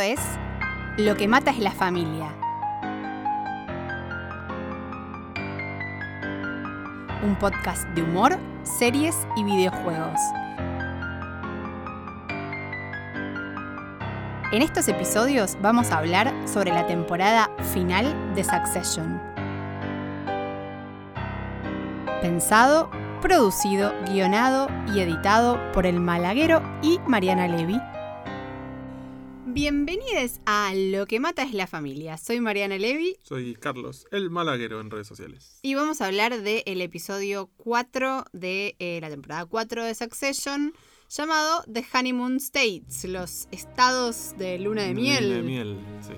Es Lo que mata es la familia. Un podcast de humor, series y videojuegos. En estos episodios vamos a hablar sobre la temporada final de Succession. Pensado, producido, guionado y editado por el Malaguero y Mariana Levy. Bienvenidos a Lo que mata es la familia. Soy Mariana Levy Soy Carlos, el malaguero en redes sociales. y vamos a hablar del episodio 4 de eh, la temporada 4 de Succession, llamado The Honeymoon States, los estados de luna de miel. Luna de miel, sí.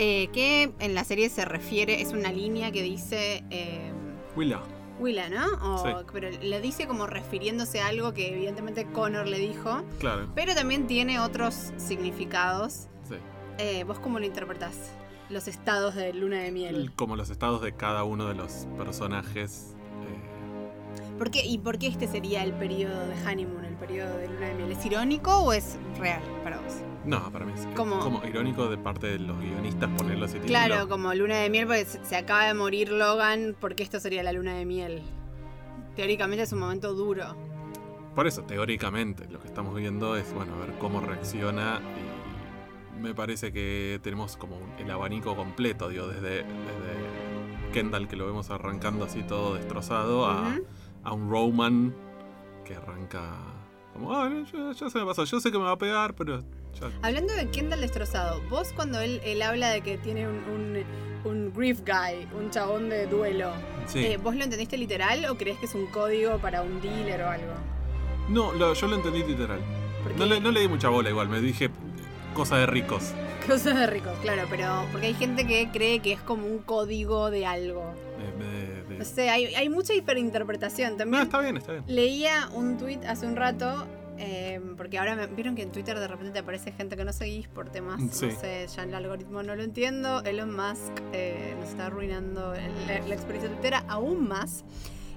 eh, que en la serie se refiere, es una línea que dice eh, Willa. Willa, ¿no? O- Sí. Pero le dice como refiriéndose a algo que evidentemente Connor le dijo, Claro, pero también tiene otros significados. sí. Eh, ¿Vos cómo lo interpretás? Los estados de luna de miel. Como los estados de cada uno de los personajes. eh, ¿Por qué, ¿Y por qué este sería el periodo de honeymoon, el periodo de luna de miel? ¿Es irónico o es real para vos? no, para mí es Como- como irónico de parte de los guionistas ponerlo así. título. Claro, como luna de miel, porque se acaba de morir Logan, ¿por qué esto sería la luna de miel? Teóricamente es un momento duro. Por eso, teóricamente, lo que estamos viendo es, bueno, ver cómo reacciona y me parece que tenemos como un- el abanico completo, digo, desde, desde Kendall, que lo vemos arrancando así todo destrozado, a, a un Roman que arranca como, ah, ya, ya se me pasó, yo sé que me va a pegar, pero ya... Hablando de Kendall destrozado, vos cuando él, él habla de que tiene un, un, un grief guy, un chabón de duelo, Sí. eh, ¿vos lo entendiste literal o crees que es un código para un dealer o algo? No, lo- yo lo entendí literal. No le, no le di mucha bola igual, me dije cosa de ricos. Cosas de ricos, claro, pero porque hay gente que cree que es como un código de algo. de- de- No sé, hay, hay mucha hiperinterpretación. No, También está bien, está bien. leía un tweet hace un rato, eh, porque ahora me- vieron que en Twitter de repente te aparece gente que no seguís por temas, Sí. no sé, ya el algoritmo no lo entiendo. Elon Musk eh, nos está arruinando la, la experiencia tuitera aún más.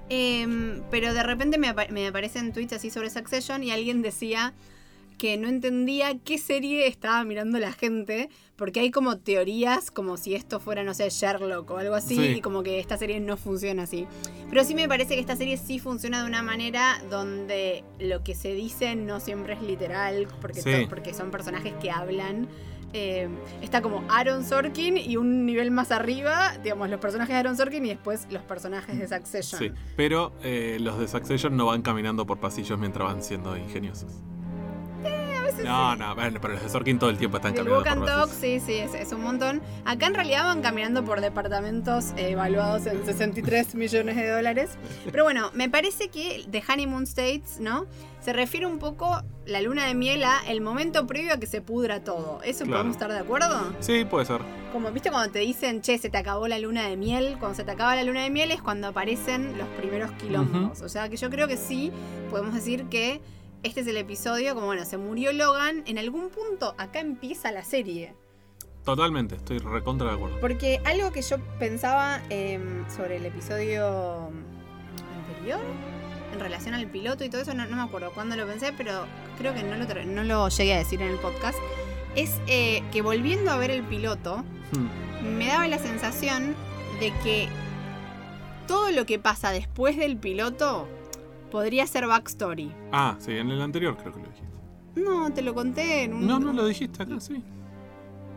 Eh, pero de repente me, me aparecen tweets así sobre Succession y alguien decía que no entendía qué serie estaba mirando la gente, porque hay como teorías como si esto fuera, no sé, Sherlock o algo así, Sí. y como que esta serie no funciona así. Pero sí me parece que esta serie sí funciona de una manera donde lo que se dice no siempre es literal, porque, Sí. to- porque son personajes que hablan. Eh, está como Aaron Sorkin y un nivel más arriba, digamos, los personajes de Aaron Sorkin y después los personajes de Succession. Sí, pero eh, los de Succession no van caminando por pasillos mientras van siendo ingeniosos. No, no, bueno, pero los de Sorkin todo el tiempo están El caminando Walk and por Talk, sí, sí, es, es un montón. Acá en realidad van caminando por departamentos eh, evaluados en 63 millones de dólares. Pero bueno, me parece que The Honeymoon States, ¿no? Se refiere un poco la luna de miel a el momento previo a que se pudra todo. ¿Eso Claro. podemos estar de acuerdo? Sí, puede ser. Como, ¿viste cuando te dicen, che, se te acabó la luna de miel? Cuando se te acaba la luna de miel es cuando aparecen los primeros quilombos. O sea que yo creo que sí, podemos decir que este es el episodio, como bueno, se murió Logan, en algún punto acá empieza la serie. Totalmente, estoy recontra de acuerdo. Porque algo que yo pensaba em, sobre el episodio anterior, en relación al piloto y todo eso, no, no me acuerdo cuándo lo pensé, pero creo que no lo, no lo llegué a decir en el podcast, es eh, que volviendo a ver el piloto, Hmm. me daba la sensación de que todo lo que pasa después del piloto podría ser backstory. Ah, sí, en el anterior creo que lo dijiste. No, te lo conté en un... No, no lo dijiste acá, sí.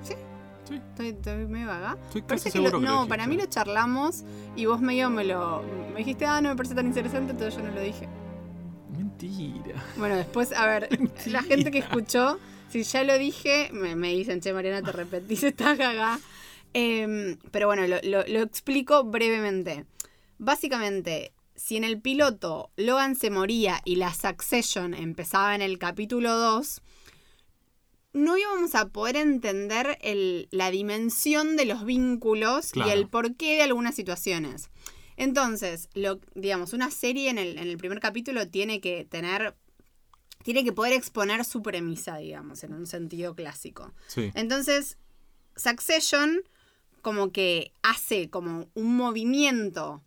¿Sí? Sí, Estoy, estoy medio vaga. estoy Parece casi que lo- que lo no, dijiste. para mí lo charlamos y vos medio me lo. Me dijiste, ah, no me parece tan interesante, entonces yo no lo dije. Mentira. Bueno, después, a ver, la gente que escuchó, si ya lo dije, me, me dicen, che, Mariana, te repetís esta gaga. Em, pero bueno, lo, lo- lo explico brevemente. Básicamente, si en el piloto Logan se moría y la Succession empezaba en el capítulo 2, no íbamos a poder entender el- la dimensión de los vínculos Claro. y el porqué de algunas situaciones. Entonces, lo, digamos, una serie en el, en el primer capítulo tiene que tener. Tiene que poder exponer su premisa, digamos, en un sentido clásico. Sí. Entonces, Succession como que hace como un movimiento,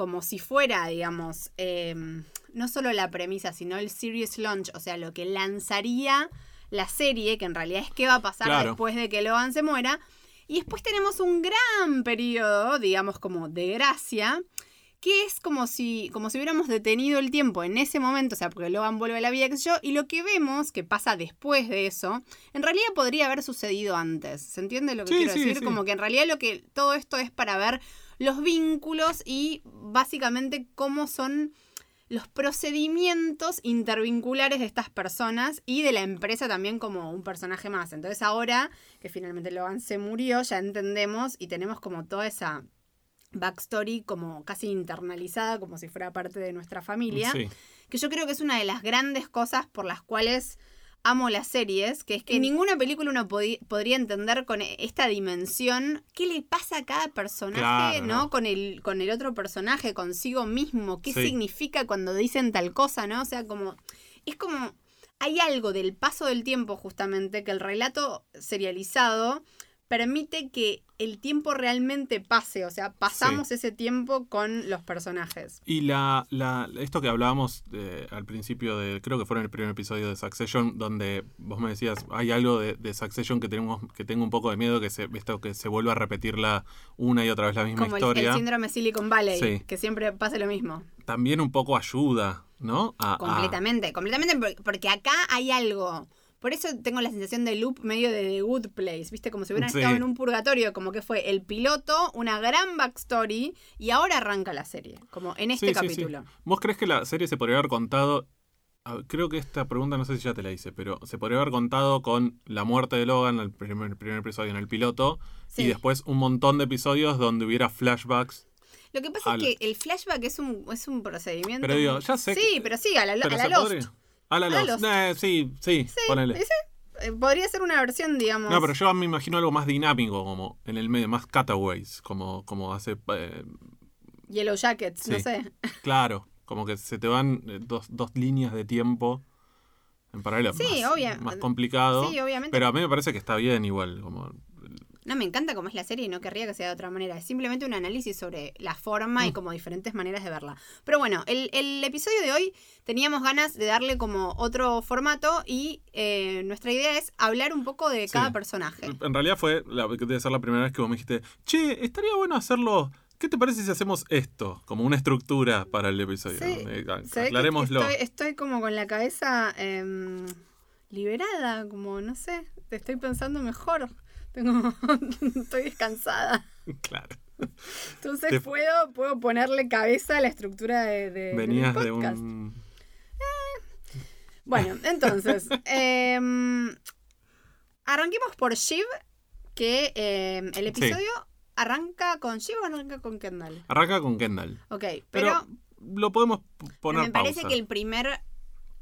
como si fuera, digamos, eh, no solo la premisa, sino el serious launch, o sea, lo que lanzaría la serie, que en realidad es qué va a pasar Claro. después de que Logan se muera. Y después tenemos un gran periodo, digamos como de gracia, que es como si, como si hubiéramos detenido el tiempo en ese momento, o sea, porque Logan vuelve a la vida que yo, y lo que vemos que pasa después de eso, en realidad podría haber sucedido antes. ¿Se entiende lo que Sí, quiero sí, decir? sí. Como que en realidad lo que todo esto es para ver los vínculos y básicamente cómo son los procedimientos intervinculares de estas personas y de la empresa también como un personaje más. Entonces ahora que finalmente Logan se murió, ya entendemos y tenemos como toda esa backstory como casi internalizada, como si fuera parte de nuestra familia Sí. que yo creo que es una de las grandes cosas por las cuales amo las series, que es que en ninguna película uno podría entender con e- esta dimensión qué le pasa a cada personaje, Claro, ¿no? ¿no? Con el, con el otro personaje, consigo mismo, qué Sí. significa cuando dicen tal cosa, ¿no? O sea, como, es como, hay algo del paso del tiempo justamente que el relato serializado permite que el tiempo realmente pase, o sea, pasamos ese tiempo con los personajes. Y la, la, esto que hablábamos eh, al principio de, creo que fue en el primer episodio de Succession, donde vos me decías, hay algo de, de Succession que tenemos, que tengo un poco de miedo, que se, esto que se vuelva a repetir la, una y otra vez la misma Como el, historia. el síndrome Silicon Valley, Sí. que siempre pasa lo mismo. También un poco ayuda, ¿no? A- a- Completamente, completamente, por- porque acá hay algo. Por eso tengo la sensación de loop medio de The Good Place, ¿viste? Como si hubieran Sí. estado en un purgatorio, como que fue el piloto, una gran backstory, y ahora arranca la serie, como en este Sí, sí, sí. capítulo. ¿Vos crees que la serie se podría haber contado? a- Creo que esta pregunta no sé si ya te la hice, pero se podría haber contado con la muerte de Logan, el primer, primer episodio en el piloto, y después un montón de episodios donde hubiera flashbacks. Lo que pasa Al- es que el flashback es un, es un procedimiento. Pero digo, ya sé Sí, que- pero sí, a la, Pero a la se Lost. podría- A la A la Lost. Lost. Eh, sí, sí, ponele. ¿Ese? Eh, Podría ser una versión, digamos. No, pero yo me imagino algo más dinámico, como en el medio, más cutaways, como, como hace. eh, Yellow Jackets, no Sí. sé. claro, como que se te van eh, dos, dos líneas de tiempo en paralelo. Sí, más, obvia- Más complicado. Sí, obviamente. Pero a mí me parece que está bien igual. Como, No, me encanta cómo es la serie y no querría que sea de otra manera. Es simplemente un análisis sobre la forma Mm. y como diferentes maneras de verla. Pero bueno, el, el episodio de hoy teníamos ganas de darle como otro formato y eh, nuestra idea es hablar un poco de cada Sí. personaje. en realidad fue, la, debe ser la primera vez que vos me dijiste, che, estaría bueno hacerlo. ¿Qué te parece si hacemos esto? Como una estructura para el episodio. Sí, Eh, aclarémoslo. Estoy, estoy como con la cabeza em, liberada, como no sé, te estoy pensando mejor. Tengo, estoy descansada. Claro. Entonces Te- puedo, puedo ponerle cabeza a la estructura de, de- Venías de podcast. un. Bueno, entonces, em, arranquemos por Shiv, que em, el episodio arranca con Shiv o arranca con Kendall. Arranca con Kendall. Ok, Pero, pero, lo podemos poner me parece pausa. que el primer,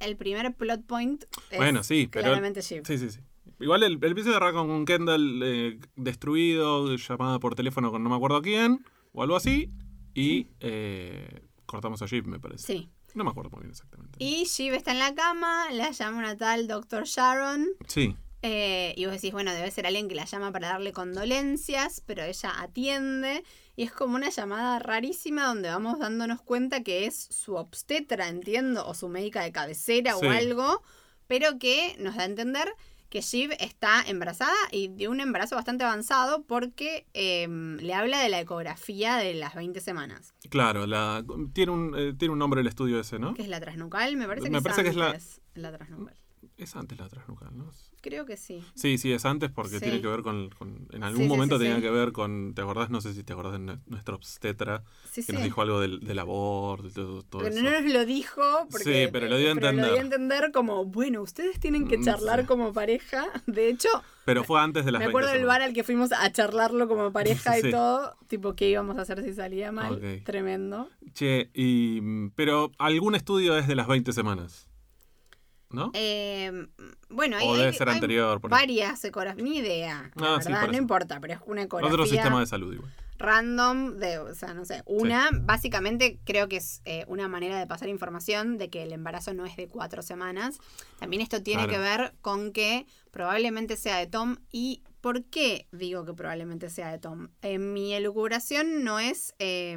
el primer plot point es Bueno, sí, pero- Shiv. Sí, sí, sí. Igual el, el episodio arranca con Kendall eh, destruido, llamada por teléfono con no me acuerdo quién, o algo así, y eh, cortamos a Jeep, me parece. Sí. No me acuerdo muy bien exactamente. Y Shiv está en la cama, la llama una tal Dr. Sharon. Sí, eh, y vos decís, bueno, debe ser alguien que la llama para darle condolencias, pero ella atiende. Y es como una llamada rarísima donde vamos dándonos cuenta que es su obstetra, entiendo, o su médica de cabecera Sí. o algo, pero que nos da a entender que Shiv está embarazada y de un embarazo bastante avanzado porque eh, le habla de la ecografía de las 20 semanas. claro, la, tiene, un, eh, tiene un nombre el estudio ese, ¿no? Que es la transnucal, me parece que Me es parece que es la- la transnucal. Es antes la transnucal, ¿no? Creo que sí. Sí, sí, es antes porque Sí. tiene que ver con, con- En algún Sí, momento sí, tenía que ver con... ¿Te acordás? No sé si te acordás de nue- nuestra obstetra Sí, que sí. nos dijo algo del, del aborto todo, todo Pero eso. no nos lo dijo porque Sí, pero lo dio a entender. dio a entender como, bueno, ustedes tienen que Mm, charlar como pareja. De hecho, Pero fue antes de las me acuerdo 20 del bar al que fuimos a charlarlo como pareja y todo, tipo qué íbamos a hacer si salía mal. Ok. Tremendo. Che, y, pero algún estudio es de las 20 semanas. ¿No? Eh, bueno, hay, debe ser hay anterior. por varias ecografías, ni idea, la Ah, sí, verdad, no eso. importa, pero es una ecografía Otro sistema de salud igual. random de, o sea, no sé, una, básicamente creo que es eh, una manera de pasar información de que el embarazo no es de cuatro semanas. También esto tiene Claro. que ver con que probablemente sea de Tom y ¿por qué digo que probablemente sea de Tom? En mi elucubración no es... eh,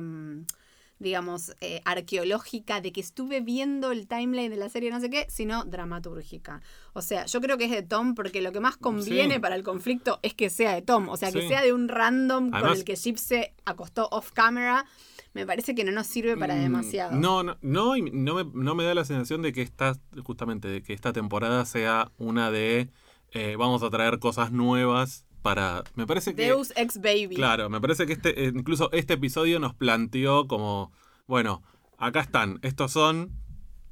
digamos, eh, arqueológica de que estuve viendo el timeline de la serie no sé qué, sino dramatúrgica. O sea, yo creo que es de Tom porque lo que más conviene Sí. para el conflicto es que sea de Tom. O sea, que Sí. sea de un random con el que Chip se acostó off camera. Me parece que no nos sirve para Mm, demasiado. No, no, no, y no me, no me da la sensación de que esta, justamente, de que esta temporada sea una de eh, vamos a traer cosas nuevas para. Me parece que. Deus ex baby. Claro, me parece que este, eh, incluso este episodio nos planteó como, bueno, acá están, estos son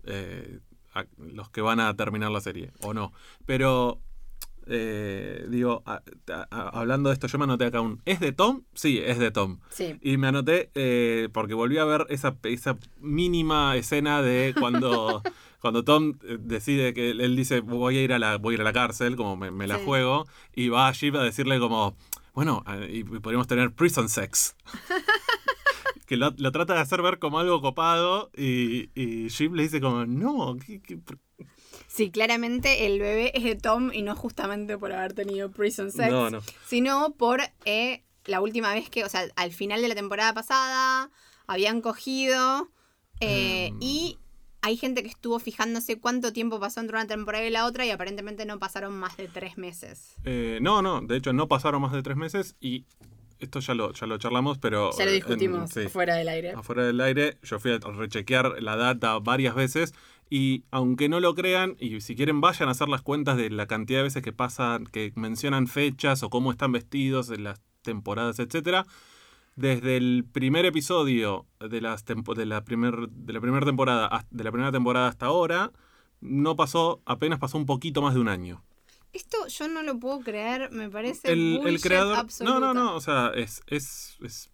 eh, los que van a terminar la serie, o no. Pero, eh, digo, a- a- hablando de esto, yo me anoté acá un, ¿es de Tom? Sí, es de Tom. Sí. Y me anoté eh, porque volví a ver esa, esa mínima escena de cuando, cuando Tom eh, decide que él, dice voy a ir a la, voy a ir a la cárcel, como me, me la Sí. juego, y va a Jeep a decirle como, bueno, eh, y podríamos tener prison sex. que lo, lo trata de hacer ver como algo copado y, y le dice como, no, ¿qué- Sí, claramente el bebé es de Tom y no justamente por haber tenido prison sex. no, no. sino por eh, la última vez que, o sea, al final de la temporada pasada habían cogido eh, Em. y hay gente que estuvo fijándose cuánto tiempo pasó entre una temporada y la otra y aparentemente no pasaron más de tres meses. Eh, no, no, de hecho no pasaron más de tres meses y esto ya lo, ya lo charlamos, pero... Ya lo eh, en- discutimos sí. fuera del aire. afuera del aire. Yo fui a rechequear la data varias veces y aunque no lo crean, y si quieren vayan a hacer las cuentas de la cantidad de veces que pasan, que mencionan fechas o cómo están vestidos en las temporadas, etcétera. Desde el primer episodio de, las tempo- de, la primer, de la primera temporada hasta- de la primera temporada hasta ahora, no pasó, apenas pasó un poquito más de un año. Esto yo no lo puedo creer, me parece El, el creador. No, no, no. O sea, es. es, es-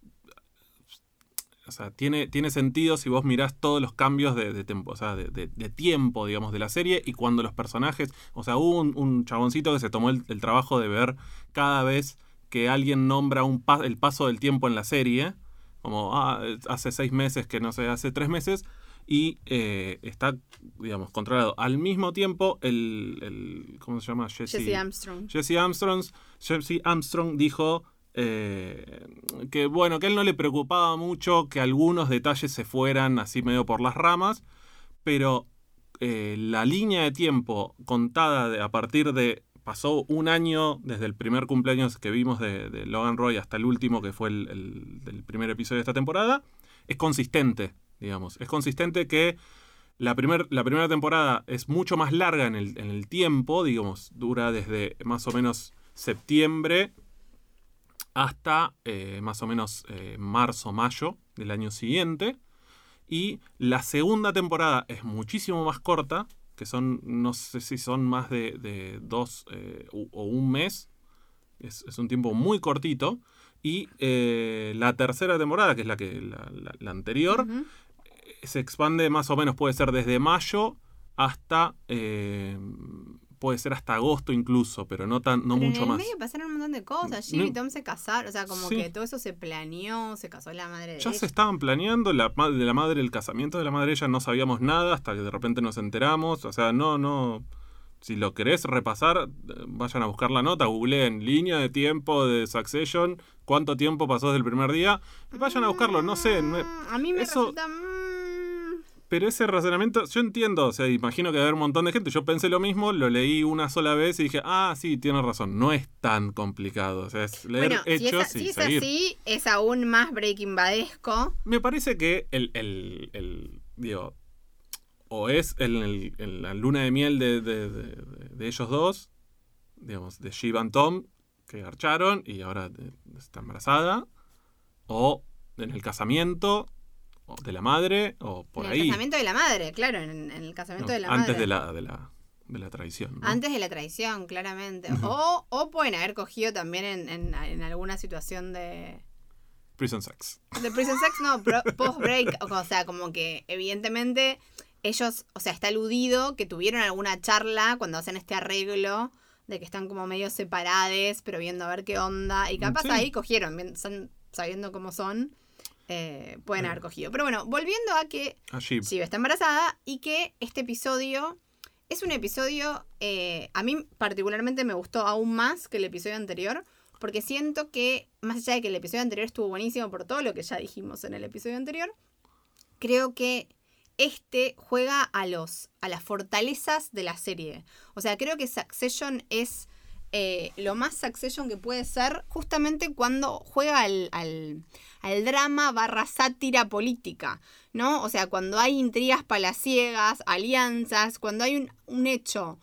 o sea, tiene, tiene sentido si vos mirás todos los cambios de, de tiempo, o sea, de, de- de tiempo, digamos, de la serie y cuando los personajes. O sea, hubo un, un chaboncito que se tomó el, el trabajo de ver cada vez que alguien nombra un pa- el paso del tiempo en la serie. Como, ah, hace seis meses que no sé, hace tres meses. Y eh, está, digamos, controlado. Al mismo tiempo, el. el ¿Cómo se llama? Jesse Armstrong. Jesse Armstrong, Jesse Armstrong dijo eh, que bueno, que a él no le preocupaba mucho que algunos detalles se fueran así medio por las ramas, pero eh, la línea de tiempo contada de- a partir de pasó un año desde el primer cumpleaños que vimos de, Logan Roy hasta el último que fue el, el- primer episodio de esta temporada, es consistente, digamos, es consistente que la, primer- la primera temporada es mucho más larga en el, en el tiempo, digamos, dura desde más o menos septiembre hasta eh, más o menos eh, marzo, mayo del año siguiente. Y la segunda temporada es muchísimo más corta, que son, no sé si son más de, de dos eh, o un mes. Es, es un tiempo muy cortito. Y la tercera temporada, que es la, que, la, la- la anterior, se expande más o menos, puede ser desde mayo hasta. Puede ser hasta agosto incluso, pero no, tan, no Pero mucho en el más. medio pasaron un montón de cosas. No- Jim y Tom se casaron. O sea, como Sí. que todo eso se planeó, se casó la madre de Ya ella. se estaban planeando la, de la madre, el casamiento de la madre, ella no sabíamos nada hasta que de repente nos enteramos. O sea, no, no. Si lo querés repasar, vayan a buscar la nota, googleen línea de tiempo de Succession, cuánto tiempo pasó desde el primer día, y vayan a buscarlo, no sé. Mm, A mí me eso- resulta. Pero ese razonamiento, yo entiendo, o sea, imagino que va a haber un montón de gente. Yo pensé lo mismo, lo leí una sola vez y dije, ah, sí, tiene razón, no es tan complicado. O sea, es leer Bueno, si es, hechos si y es seguir. así, es aún más Breaking Badesco. Me parece que el, el, el- digo, o es el, el- la luna de miel de, de- de- de ellos dos, digamos, de Shiva y Tom, que garcharon y ahora está embarazada, o en el casamiento o de la madre, o por en ahí. el casamiento de la madre, claro, en, en el casamiento No, de la antes madre. de la, de la, de la traición. ¿no? Antes de la traición, claramente. O, o pueden haber cogido también en, en- en alguna situación de. Prison sex. De prison sex, no, post-break. O sea, como que evidentemente ellos, o sea, está aludido que tuvieron alguna charla cuando hacen este arreglo de que están como medio separades, pero viendo a ver qué onda. Y capaz Sí. ahí cogieron, sabiendo cómo son, eh, pueden haber cogido. Pero bueno, volviendo a que Allí. Shiva está embarazada y que este episodio es un episodio, eh, a mí particularmente me gustó aún más que el episodio anterior, porque siento que, más allá de que el episodio anterior estuvo buenísimo por todo lo que ya dijimos en el episodio anterior, creo que este juega a los a las fortalezas de la serie. O sea, creo que Succession es eh, lo más Succession que puede ser justamente cuando juega al, al, al, drama barra sátira política, ¿no? O sea, cuando hay intrigas palaciegas, alianzas, cuando hay un, un hecho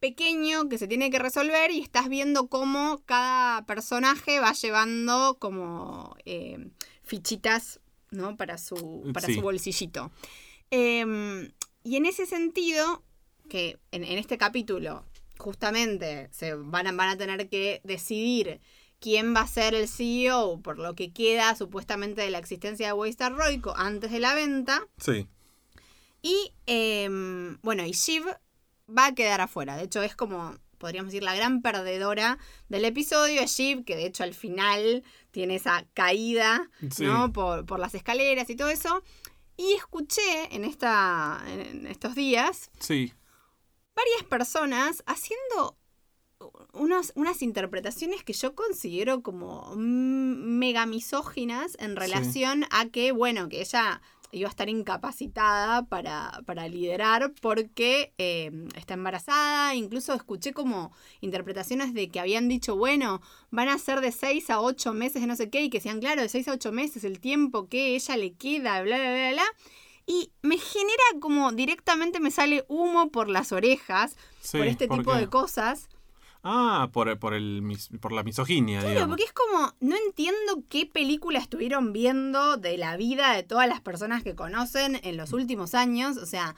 pequeño que se tiene que resolver y estás viendo cómo cada personaje va llevando como eh, fichitas, ¿no? Para su, para Sí. su bolsillito. Em, y en ese sentido, que en, en este capítulo justamente se van a, van a tener que decidir quién va a ser el CEO por lo que queda supuestamente de la existencia de Waystar Royco antes de la venta. Sí. Y em, bueno, y Shiv va a quedar afuera. De hecho, es como, podríamos decir, la gran perdedora del episodio. Es Shiv, que de hecho al final tiene esa caída, Sí. ¿no? Por, por las escaleras y todo eso. Y escuché en, esta, en estos días Sí. Varias personas haciendo unos, unas interpretaciones que yo considero como mega misóginas en relación a que, bueno, que ella iba a estar incapacitada para, para liderar porque eh, está embarazada. Incluso escuché como interpretaciones de que habían dicho, bueno, van a ser de 6 a 8 meses de no sé qué, y que sean, claro, de 6 a 8 meses el tiempo que ella le queda, bla, bla, bla, bla. Y me genera como directamente me sale humo por las orejas Sí, por este ¿por tipo qué? de cosas. Ah, por, por, el, por la misoginia, Claro, digamos. porque es como, no entiendo qué película estuvieron viendo de la vida de todas las personas que conocen en los últimos años. O sea,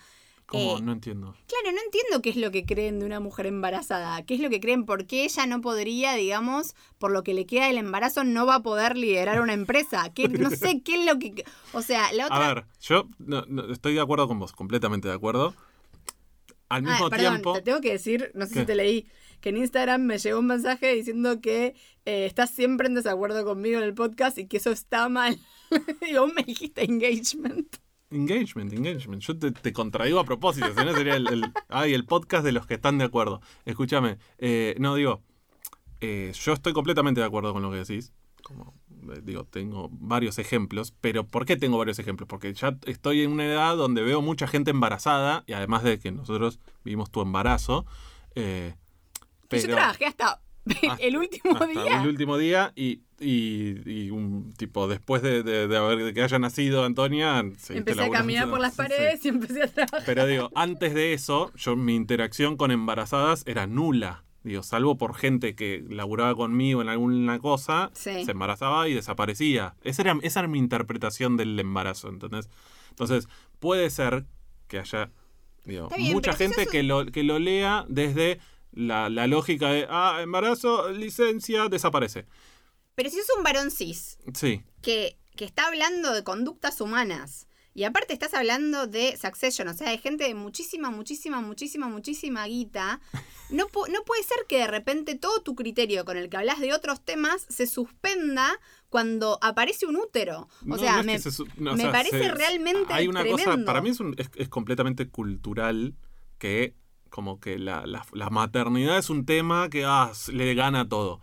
¿Cómo? eh, No entiendo. claro, no entiendo qué es lo que creen de una mujer embarazada. ¿Qué es lo que creen? ¿Por qué ella no podría, digamos, por lo que le queda del embarazo, no va a poder liderar una empresa? ¿Qué, no sé qué es lo que... O sea, la otra... A ver, yo no- no, estoy de acuerdo con vos, completamente de acuerdo. Al Ah, mismo perdón, tiempo. te tengo que decir, no sé ¿Qué? si te leí, que en Instagram me llegó un mensaje diciendo que eh, estás siempre en desacuerdo conmigo en el podcast y que eso está mal. y vos me dijiste engagement. Engagement, engagement. Yo te, te contradigo a propósito, si no sería el, el, ay, el podcast de los que están de acuerdo. Escúchame, eh, no digo, eh, yo estoy completamente de acuerdo con lo que decís. Como eh, digo, tengo varios ejemplos, pero ¿por qué tengo varios ejemplos? Porque ya estoy en una edad donde veo mucha gente embarazada y además de que nosotros vivimos tu embarazo. eh, yo trabajé hasta el último hasta día. el último día y, y, y un tipo después de, de, de haber de que haya nacido Antonia Empecé a caminar por las Sí. paredes y empecé a trabajar. pero digo antes de eso yo mi interacción con embarazadas era nula digo salvo por gente que laburaba conmigo en alguna cosa Sí. se embarazaba y desaparecía esa era, esa era mi interpretación del embarazo ¿entendés? entonces puede ser que haya digo, bien, mucha gente que lo, que lo lea desde la, la lógica de ah embarazo licencia desaparece Pero si es un varón cis Sí, que, que está hablando de conductas humanas y aparte estás hablando de Succession, o sea, de gente de muchísima, muchísima, muchísima, muchísima guita, no, pu- no puede ser que de repente todo tu criterio con el que hablas de otros temas se suspenda cuando aparece un útero. O No, sea, no es me, se no, o me sea, parece se- realmente Hay una cosa, tremendo. para mí es, un- es, es completamente cultural que como que la, la- la maternidad es un tema que ah, le gana a todo.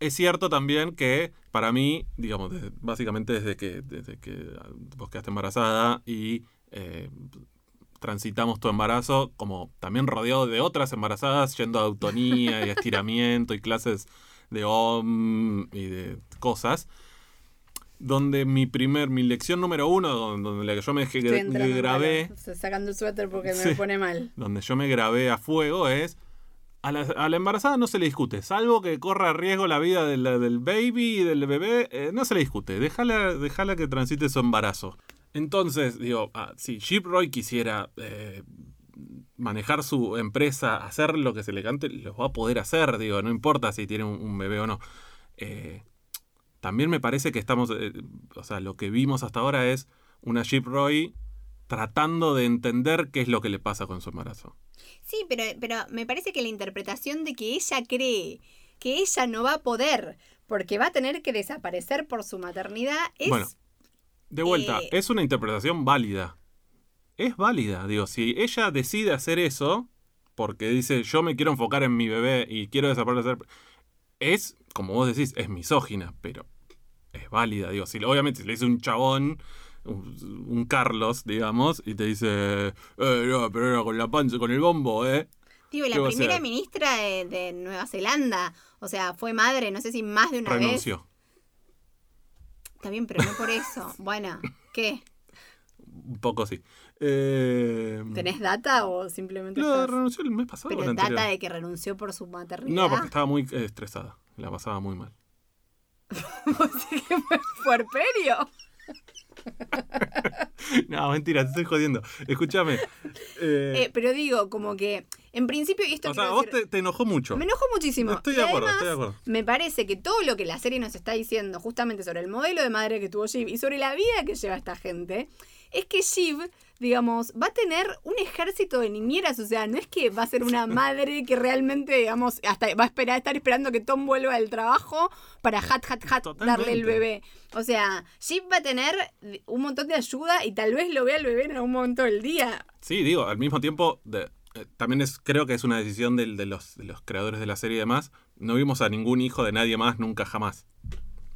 Es cierto también que para mí, digamos, desde- básicamente desde que, desde que vos quedaste embarazada y eh, transitamos tu embarazo, como también rodeado de otras embarazadas, yendo a autonía y estiramiento y clases de OM y de cosas, donde mi primer, mi lección número uno, donde, donde la que yo me, en grabé, sacando el suéter porque Sí. me pone mal. donde yo me grabé a fuego es a la, a embarazada no se le discute, salvo que corra riesgo la vida de la- del baby y del bebé, eh, no se le discute, déjala, que transite su embarazo. Entonces, digo, ah, si Chip Roy quisiera eh, manejar su empresa, hacer lo que se le cante, lo va a poder hacer, digo, no importa si tiene un, bebé o no. Eh, también me parece que estamos, o sea, lo que vimos hasta ahora es una Chip Roy tratando de entender qué es lo que le pasa con su embarazo. Sí, pero, pero me parece que la interpretación de que ella cree que ella no va a poder porque va a tener que desaparecer por su maternidad es... Bueno, De vuelta, Eh, es una interpretación válida. Es válida, digo, si ella decide hacer eso, porque dice yo me quiero enfocar en mi bebé y quiero desaparecer, es, como vos decís, es misógina, pero es válida, digo, si obviamente si le dice un chabón un, Carlos, digamos, y te dice, eh, no, pero era con la panza, con el bombo, ¿eh? ¿Qué la primera ministra de, de Nueva Zelanda, o sea, fue madre, no sé si más de una vez. Renunció. Está bien, pero no por eso. Bueno, ¿qué? Un poco sí. Eh, ¿Tenés data o simplemente No, estás- renunció el mes pasado. Pero data anterior. de que renunció por su maternidad. No, porque estaba muy eh, estresada. La pasaba muy mal. Fue puerperio. No, mentira, te estoy jodiendo. Escúchame. eh, Eh, pero digo, como que, en principio, y esto o sea, vos decir- te, te enojó mucho. Me enojó muchísimo. Estoy Y de acuerdo, además, estoy de acuerdo. Me parece que todo lo que la serie nos está diciendo justamente sobre el modelo de madre que tuvo Shiv y sobre la vida que lleva esta gente, es que Shiv, digamos, va a tener un ejército de niñeras. O sea, no es que va a ser una madre que realmente, digamos, hasta va a esperar, estar esperando que Tom vuelva del trabajo para hat, hat, hat, darle el bebé. O sea, Shiv va a tener un montón de ayuda y tal vez lo vea el bebé en algún momento del día. Sí, digo, al mismo tiempo, de- eh, también es, creo que es una decisión del- de, los, de los creadores de la serie y demás. No vimos a ningún hijo de nadie más nunca jamás.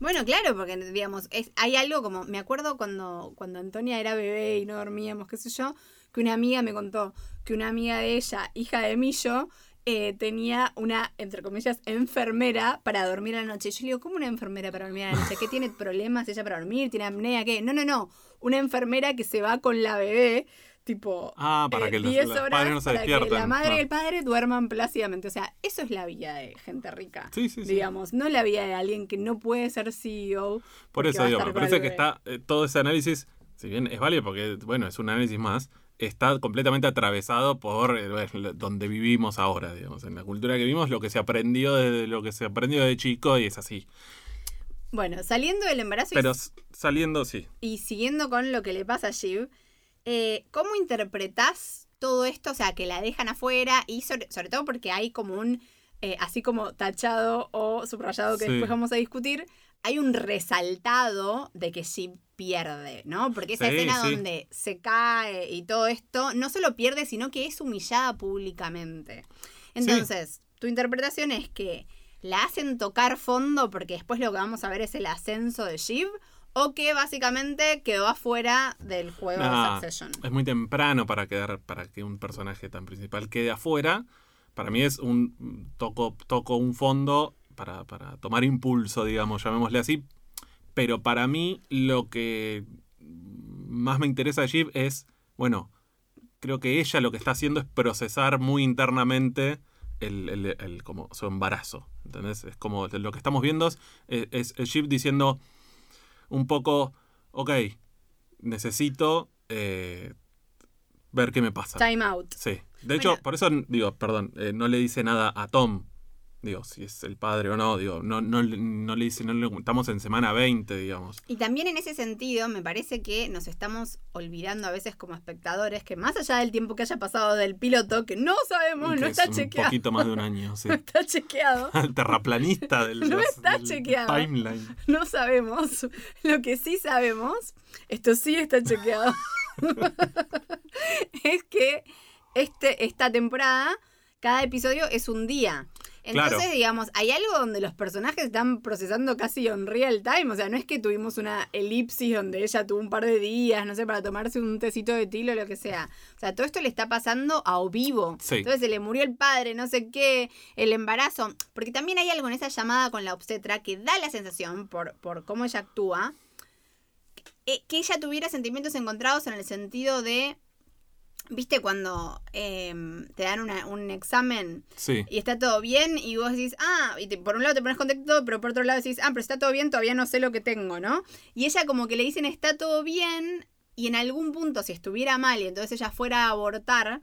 Bueno, claro, porque digamos, es, hay algo como, me acuerdo cuando, cuando Antonia era bebé y no dormíamos, qué sé yo, que una amiga me contó que una amiga de ella, hija de Millo, eh, tenía una, entre comillas, enfermera para dormir a la noche. Yo le digo, ¿cómo una enfermera para dormir a la noche? ¿Qué tiene problemas ella para dormir? ¿Tiene apnea? ¿Qué? No, no, no. Una enfermera que se va con la bebé, tipo, Ah, para eh, que los, 10 los horas se para que la madre y el padre duerman plácidamente. O sea, eso es la vida de gente rica Sí, sí, sí. digamos, no la vida de alguien que no puede ser CEO. Por eso digo, me parece que está eh, todo ese análisis, si bien es válido porque, bueno, es un análisis más, está completamente atravesado por eh, donde vivimos ahora, digamos, en la cultura que vivimos, lo que se aprendió de lo que se aprendió de chico y es así. Bueno, saliendo del embarazo Pero saliendo, sí. y, siguiendo con lo que le pasa a Shiv, eh, ¿cómo interpretás todo esto? O sea, que la dejan afuera y sobre, sobre todo porque hay como un, eh, así como tachado o subrayado que Sí. después vamos a discutir, hay un resaltado de que Shiv pierde, ¿no? Porque esa Sí, escena sí. donde se cae y todo esto, no solo pierde, sino que es humillada públicamente. Entonces, tu interpretación es que la hacen tocar fondo porque después lo que vamos a ver es el ascenso de Shiv o que básicamente quedó afuera del juego Nah, de Succession. es muy temprano para quedar, para que un personaje tan principal quede afuera. Para mí es un toco, toco un fondo para, para tomar impulso, digamos, llamémosle así. Pero para mí lo que más me interesa de Jeep es, bueno, creo que ella lo que está haciendo es procesar muy internamente el, el- el- como su embarazo. ¿Entendés? Es como lo que estamos viendo es, es, es Jeep diciendo un poco, ok, necesito eh, ver qué me pasa. Time out. Sí. De hecho, Bueno. por eso digo, perdón, eh, no le dice nada a Tom. Digo, si es el padre o no, digo, no, no, no le dice, no le, estamos en semana 20, digamos. Y también en ese sentido me parece que nos estamos olvidando a veces como espectadores que más allá del tiempo que haya pasado del piloto, que no sabemos, que no es está un chequeado. poquito más de un año, sí. No está chequeado. El terraplanista del, No está del chequeado. timeline. No sabemos. Lo que sí sabemos, esto sí está chequeado, es que este, esta temporada, cada episodio es un día. Entonces, Claro. digamos, hay algo donde los personajes están procesando casi en real time. O sea, no es que tuvimos una elipsis donde ella tuvo un par de días, no sé, para tomarse un tecito de tilo o lo que sea. O sea, todo esto le está pasando a o vivo. Sí. Entonces se le murió el padre, no sé qué, el embarazo. Porque también hay algo en esa llamada con la obstetra que da la sensación, por, por cómo ella actúa, eh, que ella tuviera sentimientos encontrados en el sentido de. ¿Viste cuando em, te dan una- un examen Sí. y está todo bien y vos decís, ah, y te- por un lado te pones contento, pero por otro lado decís, ah, pero está todo bien, todavía no sé lo que tengo, ¿no? Y ella como que le dicen, está todo bien, y en algún punto, si estuviera mal y entonces ella fuera a abortar,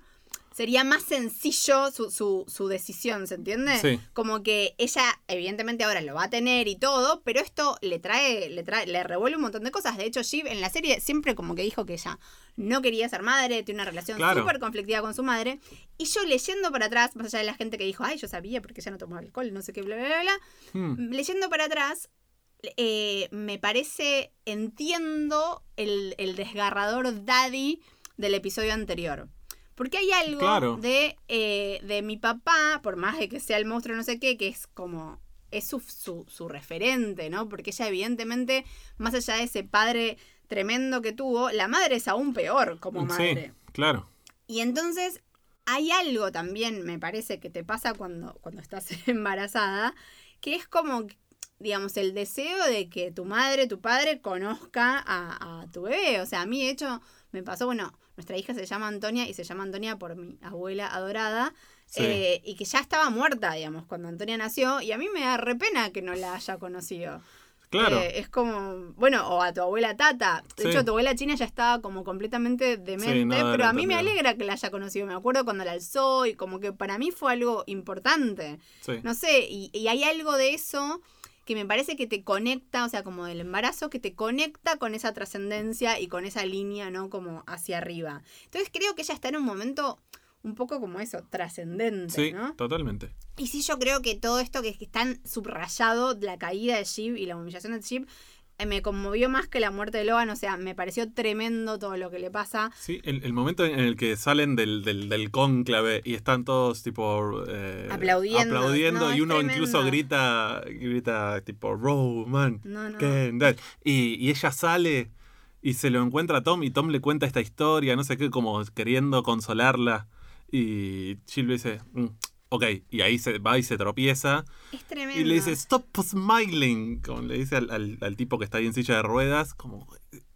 sería más sencillo su, su, su decisión, ¿se entiende? Sí. Como que ella, evidentemente ahora lo va a tener y todo, pero esto le trae, le trae, le revuelve un montón de cosas. De hecho, Shiv en la serie siempre como que dijo que ella no quería ser madre, tiene una relación Claro. súper conflictiva con su madre. Y yo leyendo para atrás, más allá de la gente que dijo, ay, yo sabía porque ella no tomaba alcohol, no sé qué, bla, bla, bla, bla, Hmm. leyendo para atrás, eh, me parece, entiendo el, el desgarrador daddy del episodio anterior. Porque hay algo Claro. de, eh, de mi papá, por más de que sea el monstruo no sé qué, que es como es su, su, su referente, ¿no? Porque ella evidentemente, más allá de ese padre tremendo que tuvo, la madre es aún peor como madre. Sí, claro. Y entonces hay algo también, me parece, que te pasa cuando, cuando estás embarazada, que es como, digamos, el deseo de que tu madre, tu padre conozca a, a tu bebé. O sea, a mí, de hecho, me pasó, bueno, nuestra hija se llama Antonia y se llama Antonia por mi abuela adorada. Sí. eh, y que ya estaba muerta, digamos, cuando Antonia nació, y a mí me da repena que no la haya conocido. Claro. Eh, es como, bueno, o a tu abuela Tata. De Sí. hecho, tu abuela China ya estaba como completamente demente, nada pero a mí me alegra que la haya conocido. Me acuerdo cuando la alzó y como que para mí fue algo importante. sí. No sé, y, y hay algo de eso que me parece que te conecta, o sea, como del embarazo, que te conecta con esa trascendencia y con esa línea, ¿no? Como hacia arriba. Entonces creo que ella está en un momento un poco como eso, trascendente, Sí, ¿no? totalmente. Y sí, yo creo que todo esto que es que tan subrayado, la caída de Sheep y la humillación de eh, me conmovió más que la muerte de Logan. O sea, me pareció tremendo todo lo que le pasa. Sí, el, el momento en el que salen del, del, del cónclave y están todos tipo eh, Aplaudiendo. aplaudiendo No, y uno tremendo. incluso grita, grita tipo Roman, No, no. Kendall", y, y ella sale y se lo encuentra a Tom y Tom le cuenta esta historia, no sé qué, como queriendo consolarla y Jill dice, "Mm, ok, y ahí se va y se tropieza Es tremendo. y le dice, stop smiling, como le dice al, al- al tipo que está ahí en silla de ruedas, como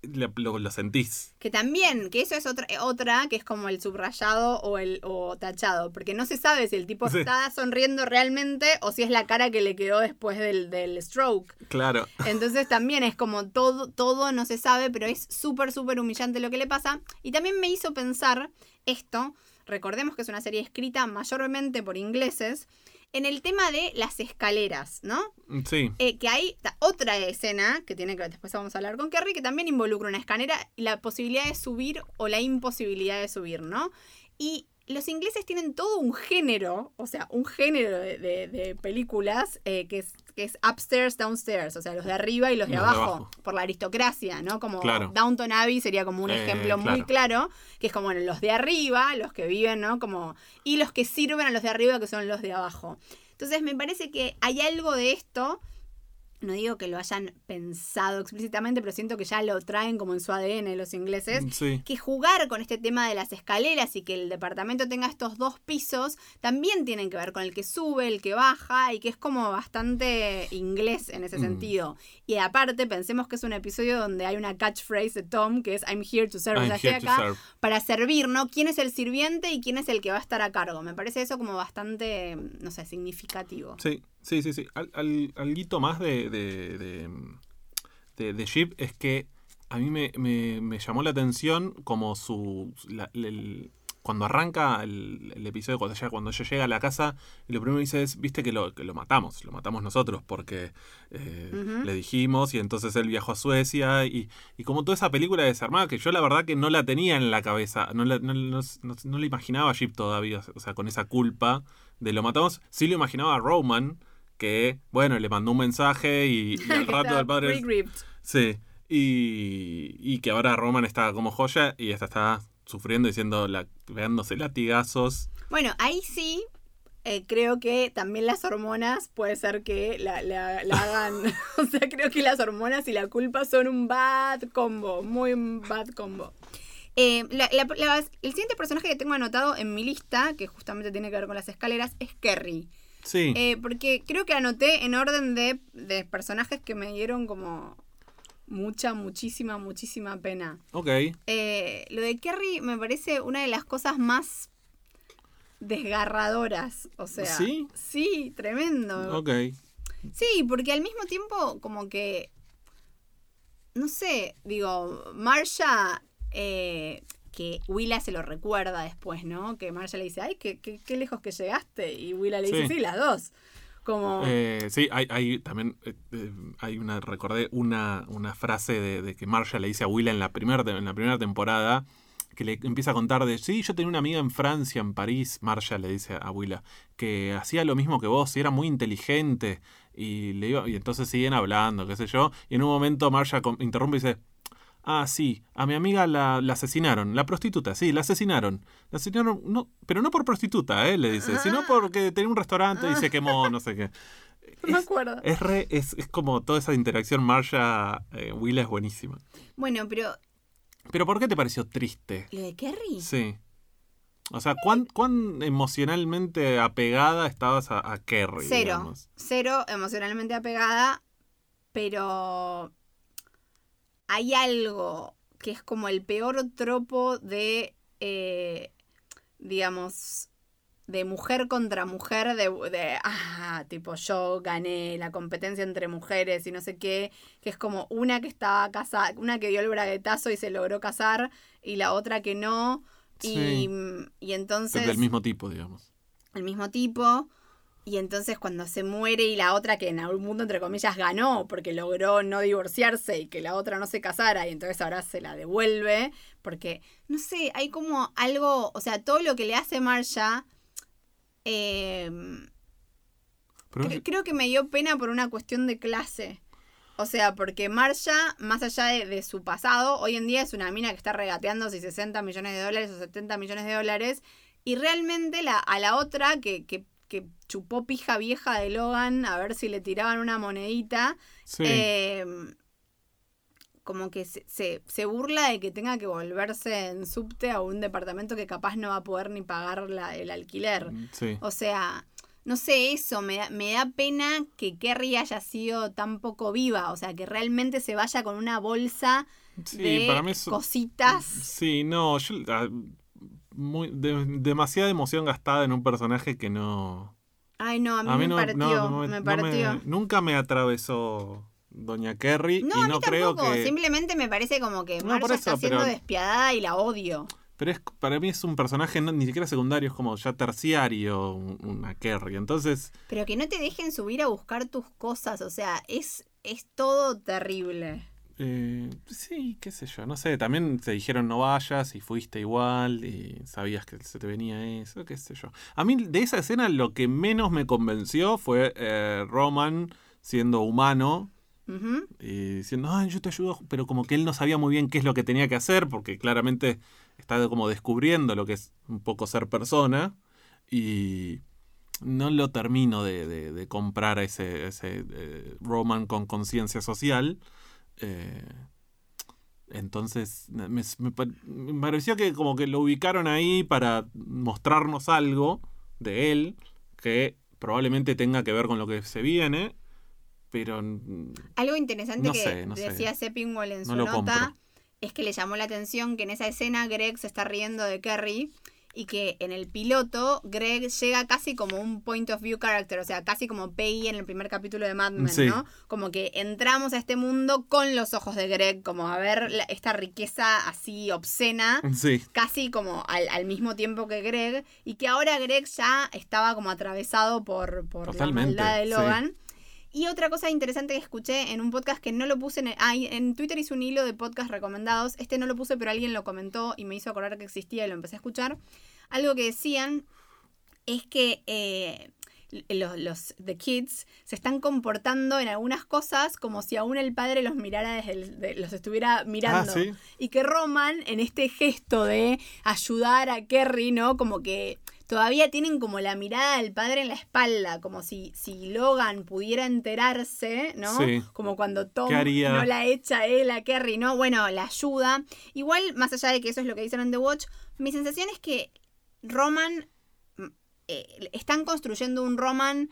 le- lo, lo sentís. Que también, que eso es otra, otra que es como el subrayado o el o tachado, porque no se sabe si el tipo Sí. está sonriendo realmente o si es la cara que le quedó después del, del stroke. Claro. Entonces también es como todo, todo no se sabe, pero es súper, súper humillante lo que le pasa. Y también me hizo pensar esto, recordemos que es una serie escrita mayormente por ingleses, en el tema de las escaleras, ¿no? Sí. Eh, que hay otra escena que tiene que después vamos a hablar con Kerry, que también involucra una escalera y la posibilidad de subir o la imposibilidad de subir, ¿no? Y los ingleses tienen todo un género, o sea, un género de, de- de películas eh, que, es, que es upstairs, downstairs, o sea, los de arriba y los de Los de abajo, por la aristocracia, ¿no? Como Claro. Downton Abbey sería como un Eh, ejemplo muy claro. claro, que es como bueno, los de arriba, los que viven, ¿no? Como, y los que sirven a los de arriba, que son los de abajo. Entonces me parece que hay algo de esto, no digo que lo hayan pensado explícitamente, pero siento que ya lo traen como en su ADN los ingleses, Sí. que jugar con este tema de las escaleras y que el departamento tenga estos dos pisos también tienen que ver con el que sube, el que baja y que es como bastante inglés en ese Mm. sentido. Y aparte, pensemos que es un episodio donde hay una catchphrase de Tom que es I'm here to serve, o I'm sea, to serve. para servir, ¿no? ¿Quién es el sirviente y quién es el que va a estar a cargo? Me parece eso como bastante, no sé, significativo. Sí, sí, sí, sí. Al, al, alguito más de, de, de, de, de Jeep es que a mí me, me, me llamó la atención como su... la- el- cuando arranca el, el episodio, cuando ella, cuando ella llega a la casa, y lo primero que dice es, viste que lo, que lo matamos, lo matamos nosotros, porque eh, le dijimos, y entonces él viajó a Suecia, y, y como toda esa película desarmada, que yo la verdad que no la tenía en la cabeza, no la, no, no, no- no la imaginaba a Jeep todavía, o sea, con esa culpa de lo matamos, sí lo imaginaba a Roman, que, bueno, le mandó un mensaje y, y al rato está el padre... Sí, y, y que ahora Roman está como joya y esta está sufriendo, diciendo, la, pegándose latigazos. Bueno, ahí sí eh, creo que también las hormonas puede ser que la, la- la hagan. o sea, creo que las hormonas y la culpa son un bad combo, muy un bad combo. Eh, la- el siguiente personaje que tengo anotado en mi lista, que justamente tiene que ver con las escaleras, es Kerry. Sí, Eh, porque creo que anoté en orden de, de personajes que me dieron como mucha, muchísima, muchísima pena. ok. Eh, lo de Kerry me parece una de las cosas más desgarradoras. O sea, ¿Sí? Sí, tremendo. Ok. Sí, porque al mismo tiempo, como que. No sé, digo, Marsha. eh, que Willa se lo recuerda después, ¿no? Que Marsha le dice, ay, qué, qué, qué lejos que llegaste. Y Willa le dice, Sí. sí, las dos. Como. Eh, sí, hay, hay también, eh, eh, hay una, recordé una, una frase de, de que Marshall le dice a Willa en la, primer, en la primera temporada, que le empieza a contar de, sí, yo tenía una amiga en Francia, en París, Marshall le dice a Willa, que hacía lo mismo que vos y era muy inteligente. Y, le iba- y entonces siguen hablando, qué sé yo. Y en un momento com- interrumpe y dice, Ah, sí, a mi amiga la, la asesinaron, la prostituta, sí, la asesinaron. La asesinaron, no, pero no por prostituta, ¿eh? Le dice, sino porque tenía un restaurante y se quemó, no sé qué. No me acuerdo. Es, re- es, es como toda esa interacción Marsha-Willa es buenísima. Bueno, pero. Pero ¿por qué te pareció triste? ¿Lo de Kerry? Sí. O sea, ¿cuán, cuán emocionalmente apegada estabas a, a Kerry? Cero. digamos? Cero emocionalmente apegada, pero hay algo que es como el peor tropo de, eh, digamos, de mujer contra mujer, de, de, ah, tipo, yo gané la competencia entre mujeres y no sé qué, que es como una que estaba casada, una que dio el braguetazo y se logró casar y la otra que no. Y, Sí. y entonces Del mismo tipo, digamos. el mismo tipo. Y entonces cuando se muere y la otra que en algún mundo, entre comillas, ganó porque logró no divorciarse y que la otra no se casara y entonces ahora se la devuelve. Porque, no sé, hay como algo, o sea, todo lo que le hace Marsha, eh, cre- creo que me dio pena por una cuestión de clase. O sea, porque Marsha, más allá de, de su pasado, hoy en día es una mina que está regateando si 60 millones de dólares o 70 millones de dólares. Y realmente la, a la otra que, que, que chupó pija vieja de Logan a ver si le tiraban una monedita, sí. eh, como que se, se, se burla de que tenga que volverse en subte a un departamento que capaz no va a poder ni pagar la- el alquiler. sí. O sea, no sé eso, me da, me da pena que Kerry haya sido tan poco viva, o sea, que realmente se vaya con una bolsa Sí, de para mí es... cositas. Sí, no, yo... muy, de- demasiada emoción gastada en un personaje que no... Ay, no, a mí, me partió, no partió. nunca me atravesó Doña Kerry No, y a mí no creo tampoco, que... simplemente me parece como que Marcia está siendo pero- despiadada y la odio. Pero es, para mí es un personaje no- ni siquiera secundario, es como ya terciario un- una Kerry. Entonces, Pero que no te dejen subir a buscar tus cosas, o sea, es, es todo terrible. Eh, sí, qué sé yo, no sé. También te dijeron no vayas y fuiste igual y sabías que se te venía eso, qué sé yo. A mí de esa escena lo que menos me convenció fue eh, Roman siendo humano y diciendo, ay, yo te ayudo, pero como que él no sabía muy bien qué es lo que tenía que hacer, porque claramente está como descubriendo lo que es un poco ser persona, y no lo termino de, de- de comprar a ese, ese eh, Roman con conciencia social. Eh, entonces, me, me pa- me pareció que como que lo ubicaron ahí para mostrarnos algo de él que probablemente tenga que ver con lo que se viene, pero Algo interesante No que sé, no sé. decía Seppingwall en No su nota compro. es que le llamó la atención que en esa escena Greg se está riendo de Kerry y que en el piloto Greg llega casi como un point of view character, o sea, casi como Peggy en el primer capítulo de Mad Men, Sí. ¿no? Como que entramos a este mundo con los ojos de Greg, como a ver la- esta riqueza así obscena sí. casi como al, al mismo tiempo que Greg, y que ahora Greg ya estaba como atravesado por, por la maldad de sí. Y otra cosa interesante que escuché en un podcast que no lo puse en... ah, en Twitter hice un hilo de podcast recomendados. Este no lo puse, pero alguien lo comentó y me hizo acordar que existía y lo empecé a escuchar. Algo que decían es que eh, los, los The Kids se están comportando en algunas cosas como si aún el padre los mirara desde el- de- los estuviera mirando. Ah, sí. Y que Roman, en este gesto de ayudar a Kerry, ¿no? Como que todavía tienen como la mirada del padre en la espalda, como si, si Logan pudiera enterarse, ¿no? Sí. Como cuando Tom no la echa él a Kerry, ¿no? Bueno, la ayuda. Igual, más allá de que eso es lo que dicen en The Watch, mi sensación es que Roman. mm, eh, están construyendo un Roman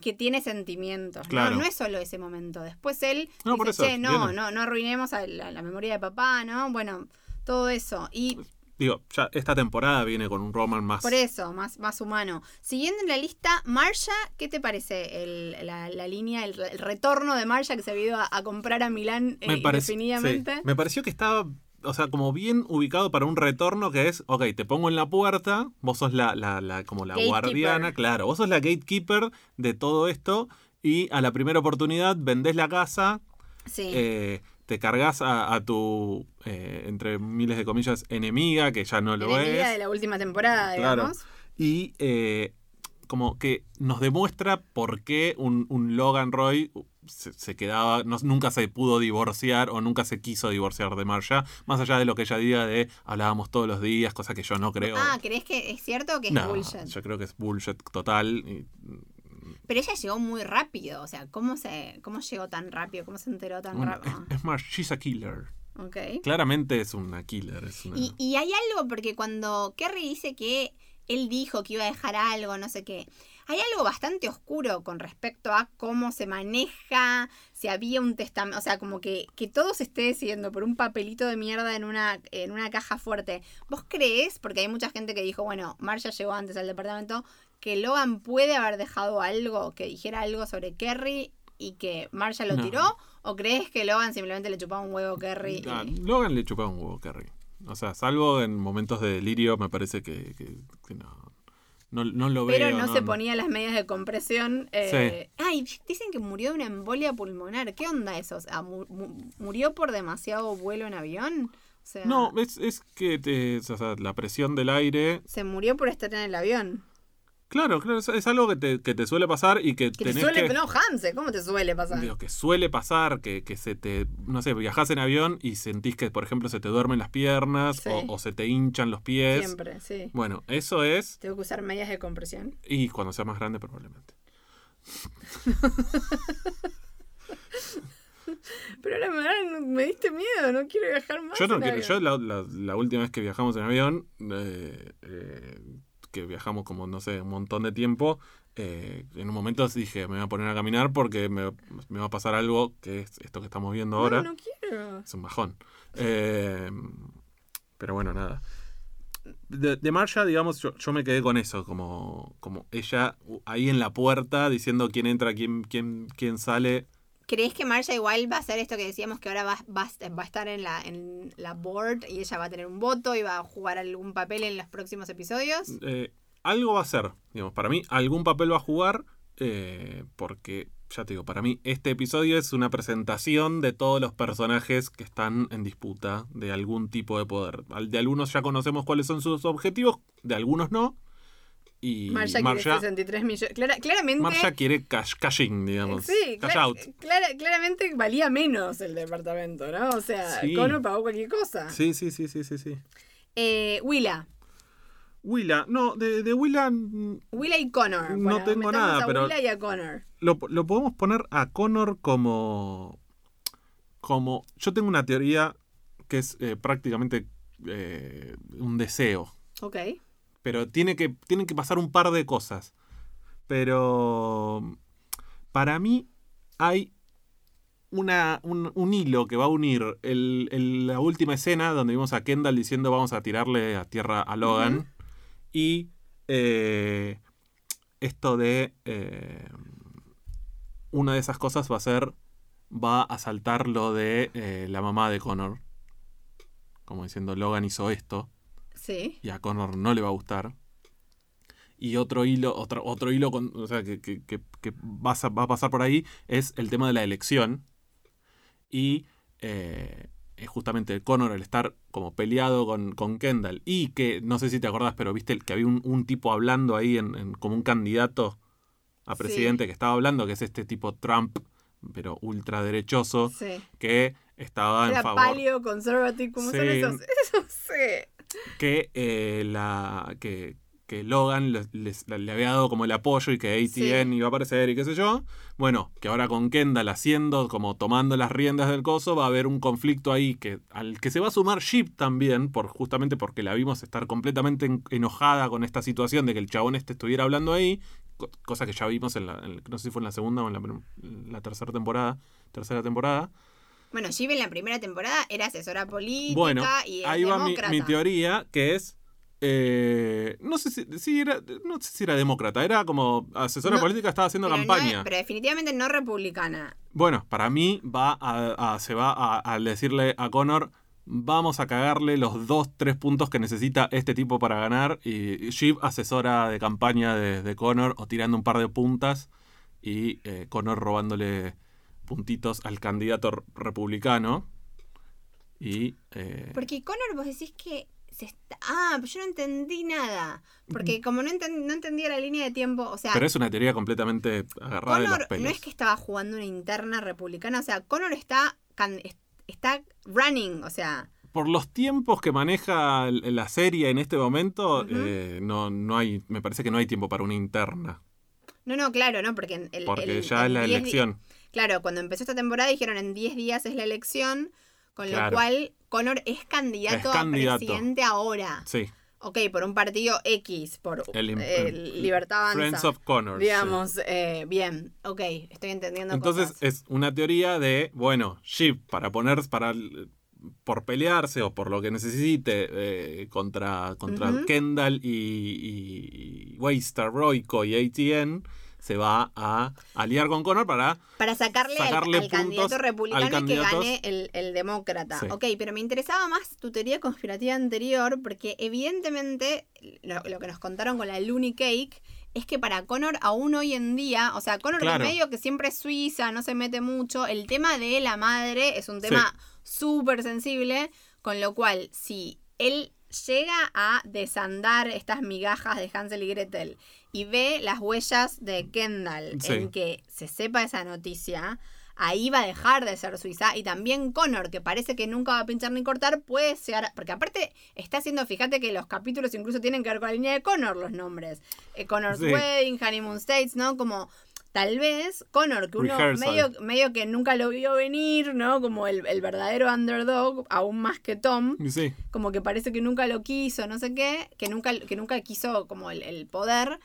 que tiene sentimientos, ¿no? Claro. No es solo ese momento. Después él No, por dice, eso, che, no, no, no arruinemos a la, la memoria de papá, ¿no? Bueno, todo eso. Y Digo, ya esta temporada viene con un Roman más. por eso, más, más humano. Siguiendo en la lista, Marsha, ¿qué te parece el- la, la línea, el, el retorno de Marsha que se había ido a, a comprar a Milán eh, me, indefinidamente? sí, me pareció que estaba, o sea, como bien ubicado para un retorno que es, ok, te pongo en la puerta, vos sos la, la, la- como la Gatekeeper. guardiana, claro, vos sos la gatekeeper de todo esto y a la primera oportunidad vendés la casa, Sí. eh, te cargas a, a tu, eh, entre miles de comillas, enemiga, que ya no lo Enemiga es. de la última temporada, Claro. digamos. Y eh, como que nos demuestra por qué un, un Logan Roy se, se quedaba, no- nunca se pudo divorciar o nunca se quiso divorciar de Marsha, más allá de lo que ella diga de hablábamos todos los días, cosa que yo no creo. Ah, ¿crees que es cierto que es no, bullshit? yo creo que es bullshit total. y- Pero ella llegó muy rápido, o sea, ¿cómo se cómo llegó tan rápido? ¿Cómo se enteró tan Bueno, rápido? es, es más, she's a killer. Ok. Claramente es una killer. Es una... Y, y hay algo, porque cuando Kerry dice que él dijo que iba a dejar algo, no sé qué, hay algo bastante oscuro con respecto a cómo se maneja, si había un testamento, o sea, como que, que todo se esté decidiendo por un papelito de mierda en una, en una caja fuerte. ¿Vos crees, porque hay mucha gente que dijo, bueno, Marcia llegó antes al departamento, que Logan puede haber dejado algo, que dijera algo sobre Kerry y que Marcia lo No. tiró? ¿O crees que Logan simplemente le chupaba un huevo a Kerry? Ah, y- Logan le chupaba un huevo a Kerry. O sea, salvo en momentos de delirio, me parece que, que- que no, no. no lo Pero veo. no, se ponía las medias de compresión. Eh... Ay, dicen que murió de una embolia pulmonar. ¿Qué onda eso? O sea, mu- mu- ¿Murió por demasiado vuelo en avión? O sea, No, es, es que te, o sea, la presión del aire. se murió por estar en el avión. Claro, claro, es, es algo que te, que te suele pasar y que, Que te tenés suele... que. No, Hanse, ¿cómo te suele pasar? Digo, que suele pasar, que, que se te, no sé, viajás en avión y sentís que, por ejemplo, se te duermen las piernas Sí. o, o se te hinchan los pies. Siempre, sí. Bueno, eso es, Tengo que usar medias de compresión. y cuando sea más grande probablemente. Pero ahora me, me diste miedo, no quiero viajar más. Yo no en quiero, avión. yo la, la- la última vez que viajamos en avión, eh, eh, que viajamos como, no sé, un montón de tiempo, eh, en un momento dije, me voy a poner a caminar porque me, me va a pasar algo que es esto que estamos viendo ahora. No, no quiero. Es un bajón. Eh, pero bueno, nada. De, de Marsha, digamos, yo, yo me quedé con eso, como, como ella ahí en la puerta diciendo quién entra, quién, quién, quién sale. ¿Crees que Marcia igual va a hacer esto que decíamos que ahora va, va, va a estar en la, en la board y ella va a tener un voto y va a jugar algún papel en los próximos episodios? Eh, algo va a ser, digamos, para mí algún papel va a jugar, eh, porque, ya te digo, para mí este episodio es una presentación de todos los personajes que están en disputa de algún tipo de poder. De algunos ya conocemos cuáles son sus objetivos, de algunos no. Y Marcia quiere 63 millones. Clara- claramente. Marcia quiere cash, cashing, digamos. Sí, cash out. clara- claramente valía menos el departamento, ¿no? O sea, Sí. Connor pagó cualquier cosa. Sí, sí, sí, sí, sí, sí. Eh, Willa. Willa, no, de, de Willa Willa y Connor. No tengo nada, a pero- Willa y a Connor. lo, lo podemos poner a Connor como. como. Yo tengo una teoría que es eh, prácticamente eh, un deseo. Ok. Pero tiene que, tienen que pasar un par de cosas. Pero. Para mí hay una, un, un hilo que va a unir el- el- la última escena donde vimos a Kendall diciendo vamos a tirarle a tierra a Logan. Y eh, esto de... eh, una de esas cosas va a ser... Va a saltar lo de eh, la mamá de Connor. Como diciendo, Logan hizo esto Sí. y a Connor no le va a gustar. Y otro hilo, otro, otro hilo con, o sea, que, que- que- que va, a, va a pasar por ahí es el tema de la elección. Y eh, es justamente Connor el estar como peleado con, con Kendall. Y que, no sé si te acordás, pero viste que había un, un tipo hablando ahí en, en- como un candidato a Sí. presidente que estaba hablando, que es este tipo Trump, pero ultraderechoso, Sí. que estaba en Era favor paleo, conservative, ¿cómo son esos? Esos sí. Que eh, la que, que Logan les- les- le había dado como el apoyo y que ATN Sí. iba a aparecer y qué sé yo. Bueno, que ahora con Kendall haciendo, como tomando las riendas del coso, va a haber un conflicto ahí que al que se va a sumar Sheep también, por, justamente porque la vimos estar completamente en- enojada con esta situación de que el chabón este estuviera hablando ahí, co- cosa que ya vimos en la, en- no sé si fue en la segunda o en la, en la tercera temporada, tercera temporada. Bueno, Shiv en la primera temporada era asesora política Bueno, y ahí va mi, demócrata. mi teoría, que es. eh, no sé si, si era, no sé si era demócrata, era como asesora No, política, estaba haciendo Pero no campaña. es- pero definitivamente no republicana. Bueno, para mí va a, a- se va a, a decirle a Connor, vamos a cagarle los dos, tres puntos que necesita este tipo para ganar. Y Shiv, asesora de campaña de, de Connor, o tirando un par de puntas, y eh, Connor robándole puntitos al candidato republicano. Y... eh, Porque Connor, vos decís que se está... Ah, pero yo no entendí nada. Porque como no, enten- no entendía la línea de tiempo, o sea, Pero es una teoría completamente agarrada de los Connor pelos. no es que estaba jugando una interna republicana, o sea, Connor está, can- está running, o sea, Por los tiempos que maneja la serie en este momento, eh, no, no hay, me parece que no hay tiempo para una interna. No, no, claro, no, porque el, Porque el- ya es la 10 di- elección. Claro, cuando empezó esta temporada dijeron en 10 días es la elección, con Claro. lo cual Connor es candidato, Es candidato. a presidente ahora. Sí. Ok, por un partido X, por El eh, el- Libertad Avanza. Friends of Connor. sí. Digamos, eh, bien, ok, estoy entendiendo Entonces cosas. es una teoría de, bueno, Sheep para poner, para por pelearse o por lo que necesite eh, contra, contra. Kendall y, y, y Waster, Royco y ATN, se va a aliar con Connor para Para sacarle, al- sacarle al, candidato republicano al y que gane el, el demócrata. Sí. Ok, pero me interesaba más tu teoría conspirativa anterior, porque evidentemente lo, lo que nos contaron con la Looney Cake es que para Connor aún hoy en día, o sea, Connor Claro. medio que siempre es suiza, no se mete mucho, el tema de la madre es un tema súper sensible, con lo cual si él llega a desandar estas migajas de Hansel y Gretel y ve las huellas de Kendall Sí. en que se sepa esa noticia, ahí va a dejar de ser Suiza. Y también Connor, que parece que nunca va a pinchar ni cortar, puede ser. Porque aparte está haciendo, fíjate que los capítulos incluso tienen que ver con la línea de Connor los nombres. Eh, Connor's Sí. Wedding, Honeymoon States, ¿no? Como. Tal vez Connor, que uno medio, medio que nunca lo vio venir, ¿no? Como el, el verdadero underdog, aún más que Tom, Sí, como que parece que nunca lo quiso, no sé qué, que nunca, que nunca quiso como el, el poder,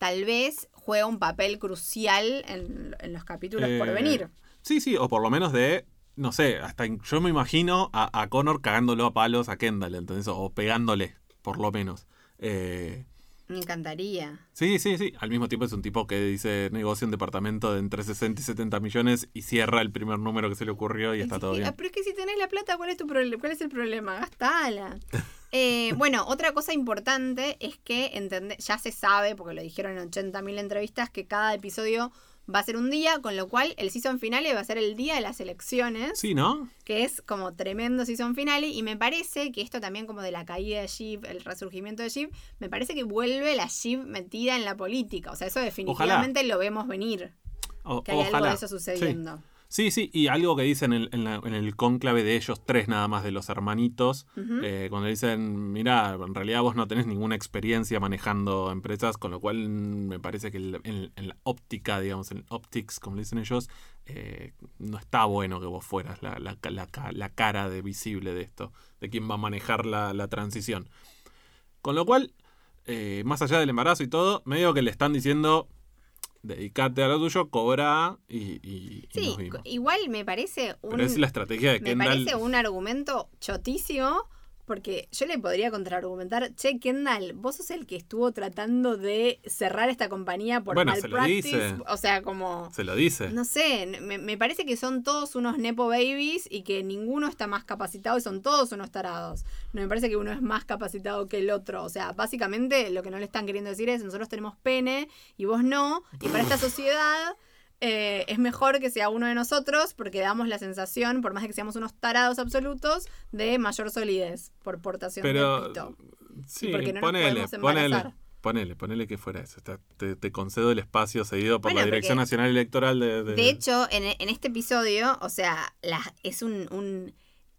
tal vez juega un papel crucial en, en los capítulos por Eh, venir. sí, sí, o por lo menos de, no sé, hasta yo me imagino a, a Connor cagándolo a palos a Kendall, ¿entendés? O pegándole, por lo menos. Eh, Me encantaría. Sí, sí, sí. Al mismo tiempo es un tipo que dice negocia un departamento de entre 60 y 70 millones y cierra el primer número que se le ocurrió y está Sí, todo ah, bien. Pero es que si tenés la plata, ¿cuál es tu problema? ¿Cuál es el problema? Gastala. Eh, bueno, otra cosa importante es que entende- ya se sabe, porque lo dijeron en 80.000 entrevistas, que cada episodio va a ser un día, con lo cual el season finale va a ser el día de las elecciones. Sí, ¿no? que es como tremendo season finale y me parece que esto también como de la caída de Shiv, el resurgimiento de Shiv, me parece que vuelve la Shiv metida en la política, o sea, eso definitivamente lo vemos venir, O- que hay algo de eso sucediendo. Sí, sí, y algo que dicen en, en la- en el cónclave de ellos tres nada más, de los hermanitos, eh, cuando dicen, mira, en realidad vos no tenés ninguna experiencia manejando empresas, con lo cual mm, me parece que el- en, en la óptica, digamos, en optics, como le dicen ellos, eh, no está bueno que vos fueras la, la, la, ca- la cara de visible de esto, de quién va a manejar la, la transición. Con lo cual, eh, más allá del embarazo y todo, medio que le están diciendo, dedicate a lo tuyo, cobra y, y, y Sí, nos vimos. igual me parece un, Pero es la estrategia de me Kendall. parece un argumento chotísimo. Porque yo le podría contraargumentar, che, Kendall, vos sos el que estuvo tratando de cerrar esta compañía por Bueno, se lo malpractice. dice. O sea, como. Se lo dice. No sé, me, me parece que son todos unos nepo babies y que ninguno está más capacitado y son todos unos tarados. No me parece que uno es más capacitado que el otro. O sea, básicamente lo que no le están queriendo decir es nosotros tenemos pene y vos no. Y para esta sociedad eh, es mejor que sea uno de nosotros porque damos la sensación, por más de que seamos unos tarados absolutos, de mayor solidez por portación de Pero pito. sí, porque no ponele, ponele, ponele, ponele que fuera eso. Te, te concedo el espacio cedido por Bueno, la Dirección Nacional Electoral de, de- De hecho, en, en este episodio, o sea, la- es un, un,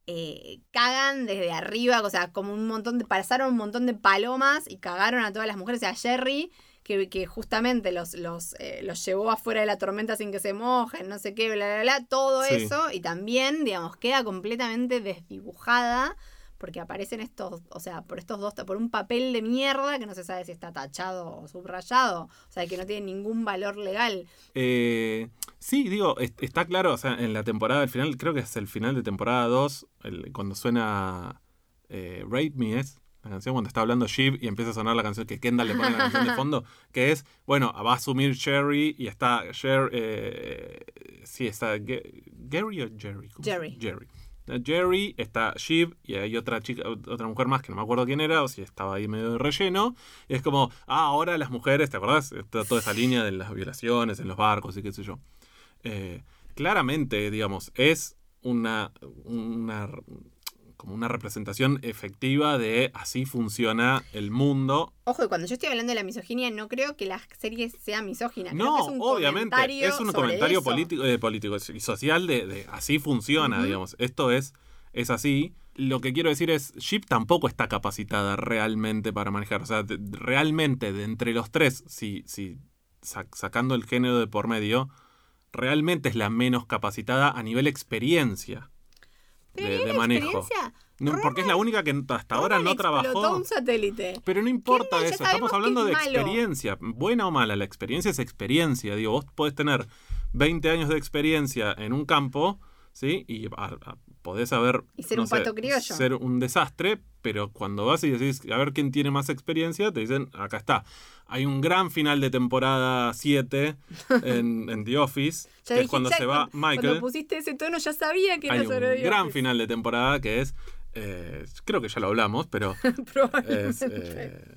eh, cagan desde arriba, o sea, como un montón de, pasaron un montón de palomas y cagaron a todas las mujeres, o sea, Jerry, que, que justamente los, los, eh, los llevó afuera de la tormenta sin que se mojen, no sé qué, bla, bla, bla, todo Sí. eso, y también, digamos, queda completamente desdibujada. Porque aparecen estos, o sea, por estos dos, por un papel de mierda que no se sabe si está tachado o subrayado, o sea, que no tiene ningún valor legal. Eh, sí, digo, es- está claro, o sea, en la temporada, al final, creo que es el final de temporada 2, el- cuando suena eh, Rape Me es la canción cuando está hablando Shiv y empieza a sonar la canción que Kendall le pone la canción de fondo, que es, bueno, va a asumir Sherry y está Sher, eh, sí, está Ge- Gary o Jerry. ¿Cómo se- Jerry. Jerry. Jerry, está Shiv y hay otra chica, otra mujer más que no me acuerdo quién era, o si estaba ahí medio de relleno. Y es como, ah, ahora las mujeres, ¿te acordás? Está toda esa línea de las violaciones en los barcos y qué sé yo. Eh, claramente, digamos, es una, una como una representación efectiva de así funciona el mundo. Ojo, y cuando yo estoy hablando de la misoginia, no creo que la serie sea misógina. creo No, que es un obviamente, comentario es un comentario político, eh, político y social de, de así funciona, digamos. Esto es, es así. Lo que quiero decir es, Ship tampoco está capacitada realmente para manejar. O sea, de- realmente de entre los tres, si, si sa- sacando el género de por medio, realmente es la menos capacitada a nivel experiencia Pero de, ¿y de la manejo. No, porque es la única que hasta ahora no trabajó. un satélite. Pero no importa eso, estamos hablando es de malo. experiencia, buena o mala, la experiencia es experiencia, digo, vos podés tener 20 años de experiencia en un campo, ¿sí? Y a- a- podés haber... Y ser no un sé, pato criollo. Ser un desastre, pero cuando vas y decís, a ver quién tiene más experiencia, te dicen, acá está. Hay un gran final de temporada 7 en, en The Office, que dije, es cuando ya se va cuando- Cuando Michael. pusiste ese tono ya sabía que era sobre un gran final de temporada que es... eh, creo que ya lo hablamos, pero es Probablemente. eh,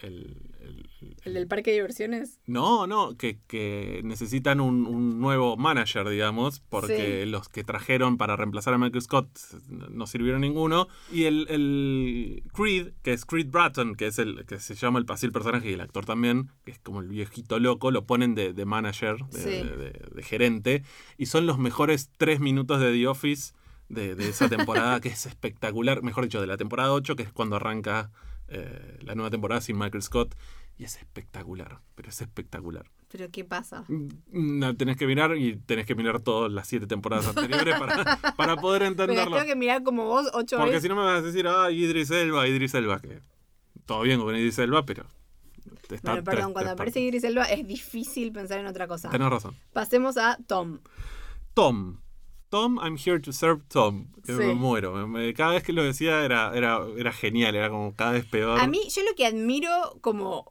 el- el- ¿El del parque de diversiones? no, no, que, que necesitan un, un nuevo manager, digamos, porque Sí. los que trajeron para reemplazar a Michael Scott no sirvieron ninguno. Y el, el Creed, que es Creed Bratton, que es el que se llama el, así el personaje y el actor también, que es como el viejito loco, lo ponen de, de manager, de, Sí. de- de- de gerente, y son los mejores tres minutos de The Office de, de esa temporada, que es espectacular, mejor dicho, de la temporada 8, que es cuando arranca eh, la nueva temporada sin Michael Scott. Y es espectacular, pero es espectacular. ¿Pero qué pasa? Mm, No, tenés que mirar y tenés que mirar todas las siete temporadas anteriores para, para poder Pero entenderlo. tengo que mirar como vos ocho Porque veces. si no me vas a decir, ah, Idris Elba, Idris Elba, que todo bien con Idris Elba, pero está Bueno, perdón, tres- cuando tres aparece. Idris Elba es difícil pensar en otra cosa. Tenés razón. Pasemos a Tom. Tom. Tom, I'm here to serve Tom. Que Sí. me muero. Cada vez que lo decía era, era, era genial, era como cada vez peor. A mí, yo lo que admiro como,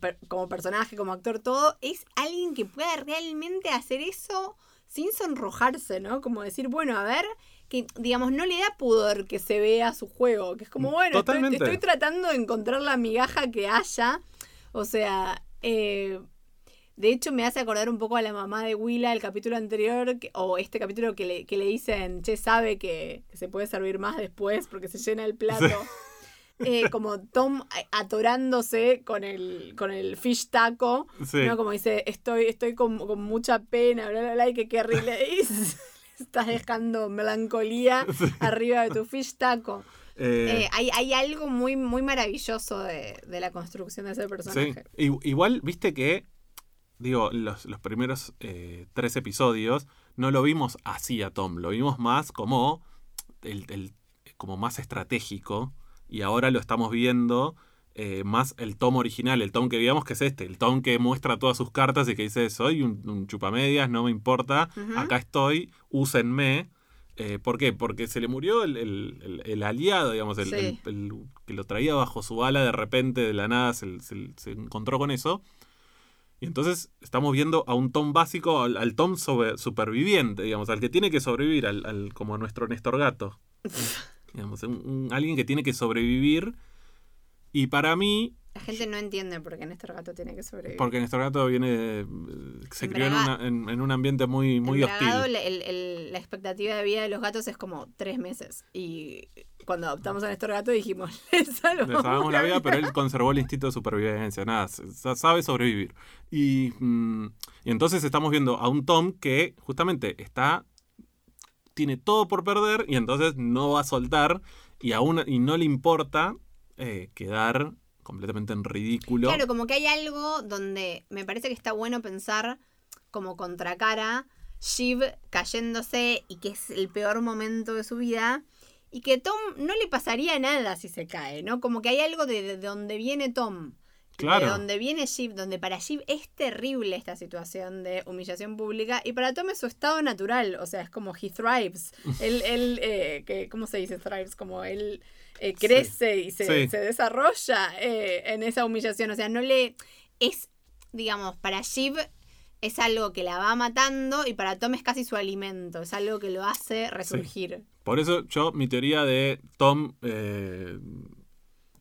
per- como personaje, como actor, todo, es alguien que pueda realmente hacer eso sin sonrojarse, ¿no? Como decir, bueno, a ver, que digamos, no le da pudor que se vea su juego, que es como, bueno, estoy, tratando de encontrar la migaja que haya. O sea, eh, de hecho me hace acordar un poco a la mamá de Willa el capítulo anterior, que- o este capítulo que le, que le dicen, che, sabe que, que se puede servir más después porque se llena el plato. Eh, como Tom atorándose con el, con el fish taco, Sí. ¿no? Como dice, estoy, estoy con, con mucha pena, bla, bla, bla, y que Kerry le dice, estás dejando melancolía arriba de tu fish taco. Eh, Eh, hay, hay algo muy, muy maravilloso de, de la construcción de ese personaje. Igual, viste que, digo, los, los primeros tres episodios no lo vimos así a Tom, lo vimos más como, el, el- como más estratégico y ahora lo estamos viendo eh, más el Tom original, el Tom que veíamos que es este, el Tom que muestra todas sus cartas y que dice, soy un, un chupamedias, no me importa, acá estoy, úsenme. Eh, ¿Por qué? Porque se le murió el, el- el- el aliado, digamos, el, Sí. el- el que lo traía bajo su ala de repente, de la nada, se, se- se encontró con eso. Y entonces estamos viendo a un Tom básico, al, al Tom sobre- superviviente, digamos, al que tiene que sobrevivir, al, al- como a nuestro Néstor Gato. digamos, un- un- alguien que tiene que sobrevivir. Y para mí, La gente no entiende por qué Néstor Gato tiene que sobrevivir. porque Néstor Gato viene, eh, se crió en, una- en- en un ambiente muy, muy hostil. la- el- el- la expectativa de vida de los gatos es como tres meses. Y cuando adoptamos a Néstor Gato dijimos, le salvamos, Le salvamos la vida, pero él conservó el instinto de supervivencia, nada, sa- sabe sobrevivir. Y, mm, y entonces estamos viendo a un Tom que justamente está, tiene todo por perder y entonces no va a soltar y, aún, y no le importa eh, quedar completamente en ridículo. Claro, como que hay algo donde me parece que está bueno pensar como contracara Shiv cayéndose y que es el peor momento de su vida y que Tom no le pasaría nada si se cae, ¿no? Como que hay algo de, de donde viene Tom. Claro. De donde viene Shiv, donde para Shiv es terrible esta situación de humillación pública y para Tom es su estado natural, o sea, es como he thrives. él, él eh, que, ¿cómo se dice thrives? Como él eh, crece y se, Sí. se desarrolla eh, en esa humillación, o sea, no le... Es, digamos, para Shiv es algo que la va matando y para Tom es casi su alimento, es algo que lo hace resurgir. Por eso yo, mi teoría de Tom, eh,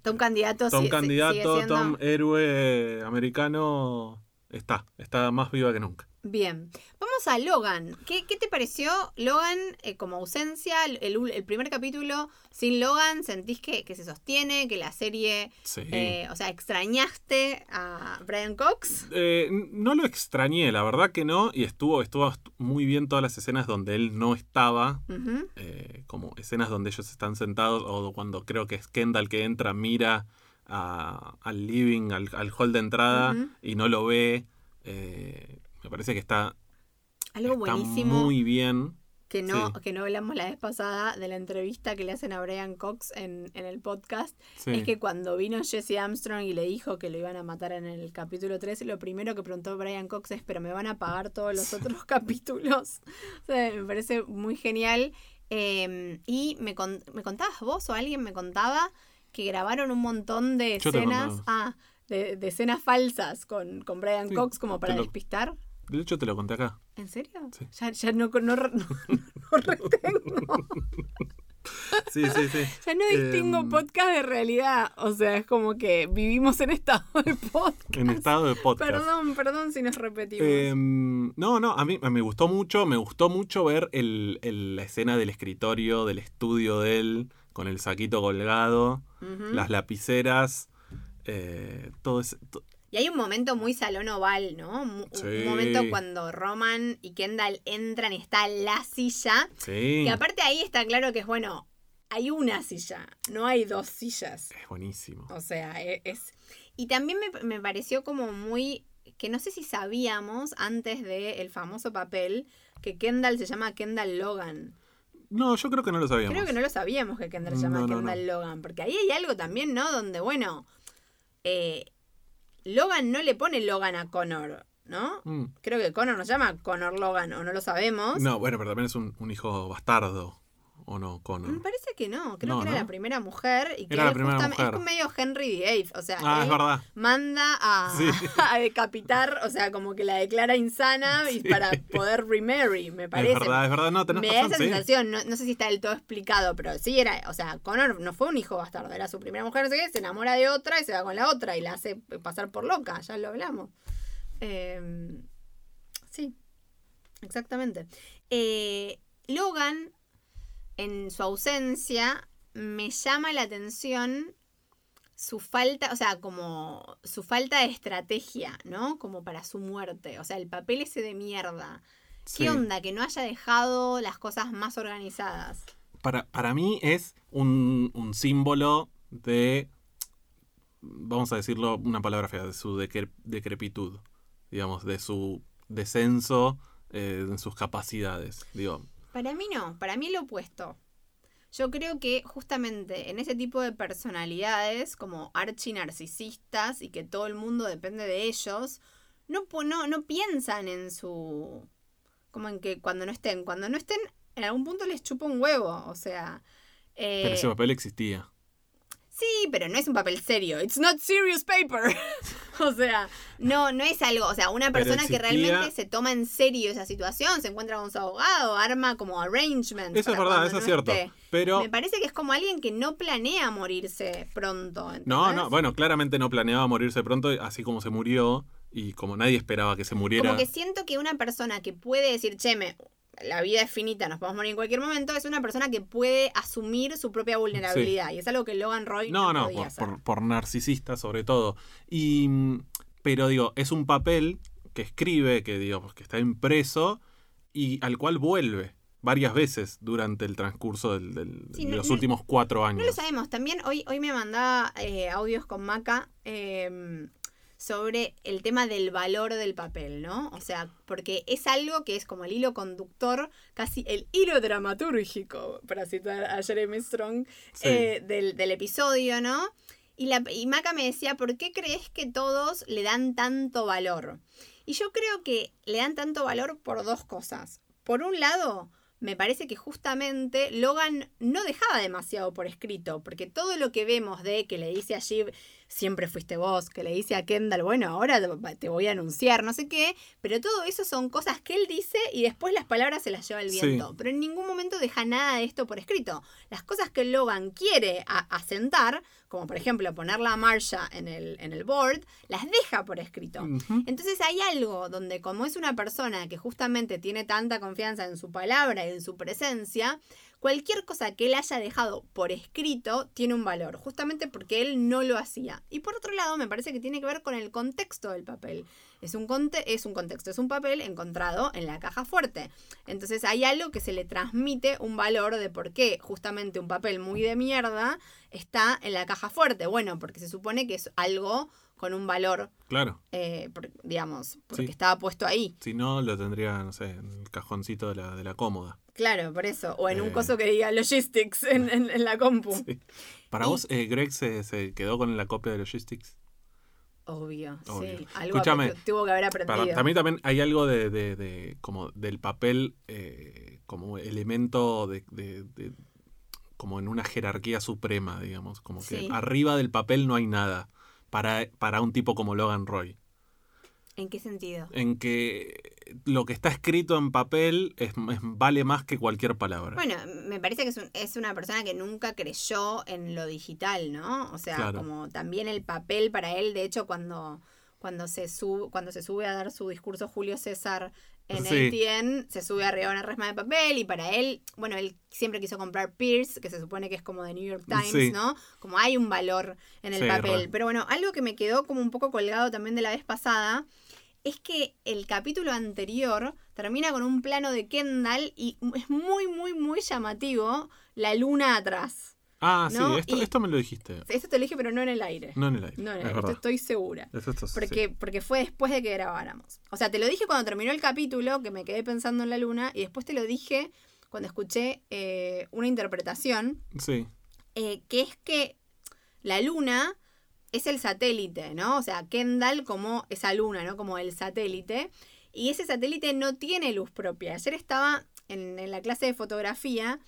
Tom candidato Tom sí- candidato, sigue siendo- Tom héroe americano, está, está más viva que nunca. Bien, vamos a Logan. ¿Qué, qué te pareció Logan eh, como ausencia? El, el- primer capítulo sin Logan, ¿sentís que, que se sostiene? ¿Que la serie, Sí. eh, o sea, extrañaste a Brian Cox? Eh, no lo extrañé, la verdad que no, y estuvo, estuvo est- muy bien todas las escenas donde él no estaba, eh, como escenas donde ellos están sentados, o cuando creo que es Kendall que entra, mira a- al living, al, al hall de entrada, y no lo ve, Eh, me parece que está, Algo está buenísimo muy bien. que no, sí. que no hablamos la vez pasada de la entrevista que le hacen a Brian Cox en, en el podcast. Sí. Es que cuando vino Jesse Armstrong y le dijo que lo iban a matar en el capítulo 3, lo primero que preguntó Brian Cox es, pero me van a pagar todos los otros capítulos. O sea, me parece muy genial. Eh, y me, con- me contabas vos o alguien me contaba que grabaron un montón de Yo escenas, ah, de, de escenas falsas con, con Brian Sí, Cox como para lo- despistar. De hecho, te lo conté acá. ¿En serio? Sí. Ya, ya no, no, no, no retengo. Sí, sí, sí. Ya no distingo Em, podcast de realidad. O sea, es como que vivimos en estado de podcast. En estado de podcast. Perdón, perdón si nos repetimos. Em, no, no, a mí me gustó mucho, me gustó mucho ver el, el- la escena del escritorio, del estudio de él, con el saquito colgado, las lapiceras, eh, todo ese... Y hay un momento muy salón oval, ¿no? Sí. Un momento cuando Roman y Kendall entran y está la silla. sí, Que aparte ahí está claro que es bueno. Hay una silla, no hay dos sillas. es buenísimo. O sea, e- es... Y también me, me pareció como muy... Que no sé si sabíamos antes del famoso papel que Kendall se llama Kendall Logan. No, yo creo que no lo sabíamos. Creo que no lo sabíamos que Kendall se llama No, no, Kendall Logan. Porque ahí hay algo también, ¿no? Donde, bueno, eh, Logan no le pone Logan a Connor, ¿no? Mm. Creo que Connor nos llama Connor Logan, o no lo sabemos. No, bueno, pero también es un, un hijo bastardo, ¿o no, Me Connor? parece que no, creo No, que era ¿no? la primera mujer y que Era la primera mujer. es medio Henry VIII, o sea, Ah, es él verdad. manda a, Sí. a decapitar, o sea, como que la declara insana y para poder remarry, me parece. Es verdad, es verdad, no, tenés Me da razón, esa sí. sensación, no, no sé si está del todo explicado, pero sí era, o sea, Connor no fue un hijo bastardo, era su primera mujer, no sé qué, se enamora de otra y se va con la otra y la hace pasar por loca, ya lo hablamos. Eh, sí, exactamente. Eh, Logan, en su ausencia, me llama la atención su falta, o sea, como su falta de estrategia, ¿no? Como para su muerte, o sea, el papel ese de mierda. ¿Qué Sí. onda? Que no haya dejado las cosas más organizadas. Para, para mí es un, un símbolo de, vamos a decirlo una palabra fea, de su decre- decrepitud, digamos, de su descenso eh, en sus capacidades. Digo, Para mí no, para mí lo opuesto. Yo creo que justamente en ese tipo de personalidades como archinarcisistas y que todo el mundo depende de ellos, no, no, no piensan en su... como en que cuando no estén, cuando no estén, en algún punto les chupa un huevo, o sea... eh, pero ese papel existía. Sí, pero no es un papel serio. It's not serious paper. o sea, no, no es algo. O sea, una persona que realmente se toma en serio esa situación, se encuentra con su abogado, arma como arrangements. Eso es verdad, eso es cierto. esté. Pero, Me parece que es como alguien que no planea morirse pronto. no, no, bueno, claramente no planeaba morirse pronto, así como se murió, y como nadie esperaba que se muriera. Como que siento que una persona que puede decir, che, me- la vida es finita, nos podemos morir en cualquier momento, es una persona que puede asumir su propia vulnerabilidad. Y es algo que Logan Roy no, No, no, podía por, hacer. por, por narcisista sobre todo. Y, pero digo, es un papel que escribe, que digo, que está impreso y al cual vuelve varias veces durante el transcurso del- del- Sí, de no- los últimos cuatro años. No lo sabemos. También hoy, hoy me mandaba eh, audios con Maca eh, sobre el tema del valor del papel, ¿no? O sea, porque es algo que es como el hilo conductor, casi el hilo dramatúrgico, para citar a Jeremy Strong, Sí. eh, del, del episodio, ¿no? Y, la, y Maca me decía, ¿por qué crees que todos le dan tanto valor? Y yo creo que le dan tanto valor por dos cosas. Por un lado, me parece que justamente Logan no dejaba demasiado por escrito, porque todo lo que vemos de que le dice a Shiv, siempre fuiste vos, que le dice a Kendall, bueno, ahora te- voy a anunciar, no sé qué, pero todo eso son cosas que él dice y después las palabras se las lleva el Sí. viento. Pero en ningún momento deja nada de esto por escrito. Las cosas que Logan quiere asentar, como por ejemplo ponerla a Marsha en el, en el board, las deja por escrito. Entonces hay algo donde como es una persona que justamente tiene tanta confianza en su palabra y en su presencia, cualquier cosa que él haya dejado por escrito tiene un valor, justamente porque él no lo hacía. Y por otro lado, me parece que tiene que ver con el contexto del papel. Es un, conte es un contexto, es un papel encontrado en la caja fuerte. Entonces hay algo que se le transmite un valor de por qué justamente un papel muy de mierda está en la caja fuerte. Bueno, porque se supone que es algo con un valor, Claro. eh, por- digamos, porque Sí. estaba puesto ahí. Si no, lo tendría, no sé, en el cajoncito de la, de la cómoda. Claro, por eso. O en un Eh. coso que diga logistics en, en- en la compu. Sí. Para Y- vos, eh, Greg se, se quedó con la copia de Logistics. Obvio, Obvio. sí. Algo Escúchame. tuvo que haber Para, aprendido. también, también hay algo de, de- de- como del papel eh, como elemento de, de- de- como en una jerarquía suprema, digamos. Como que Sí. arriba del papel no hay nada para, para un tipo como Logan Roy. ¿En qué sentido? En que lo que está escrito en papel es, es- vale más que cualquier palabra. Bueno, me parece que es, un- es una persona que nunca creyó en lo digital, ¿no? O sea, Claro. como también el papel para él, de hecho, cuando, cuando, se, sube, cuando se sube a dar su discurso Julio César en Sí. ATN, se sube arriba a una resma de papel y para él, bueno, él siempre quiso comprar Pierce, que se supone que es como de New York Times, Sí. ¿no? Como hay un valor en el Sí, papel. re. Pero bueno, algo que me quedó como un poco colgado también de la vez pasada es que el capítulo anterior termina con un plano de Kendall y es muy, muy, muy llamativo la luna atrás. ah, ¿no? sí, esto, Y- esto me lo dijiste. Esto te lo dije, pero no en el aire. No en el aire. No en el aire, estoy segura. Eso- esto sí. Porque, porque fue después de que grabáramos. O sea, te lo dije cuando terminó el capítulo, que me quedé pensando en la luna, y después te lo dije cuando escuché eh, una interpretación, Sí, eh, que es que la luna es el satélite, ¿no? O sea, Kendall como esa luna, ¿no? Como el satélite. Y ese satélite no tiene luz propia. Ayer estaba en, en la clase de fotografía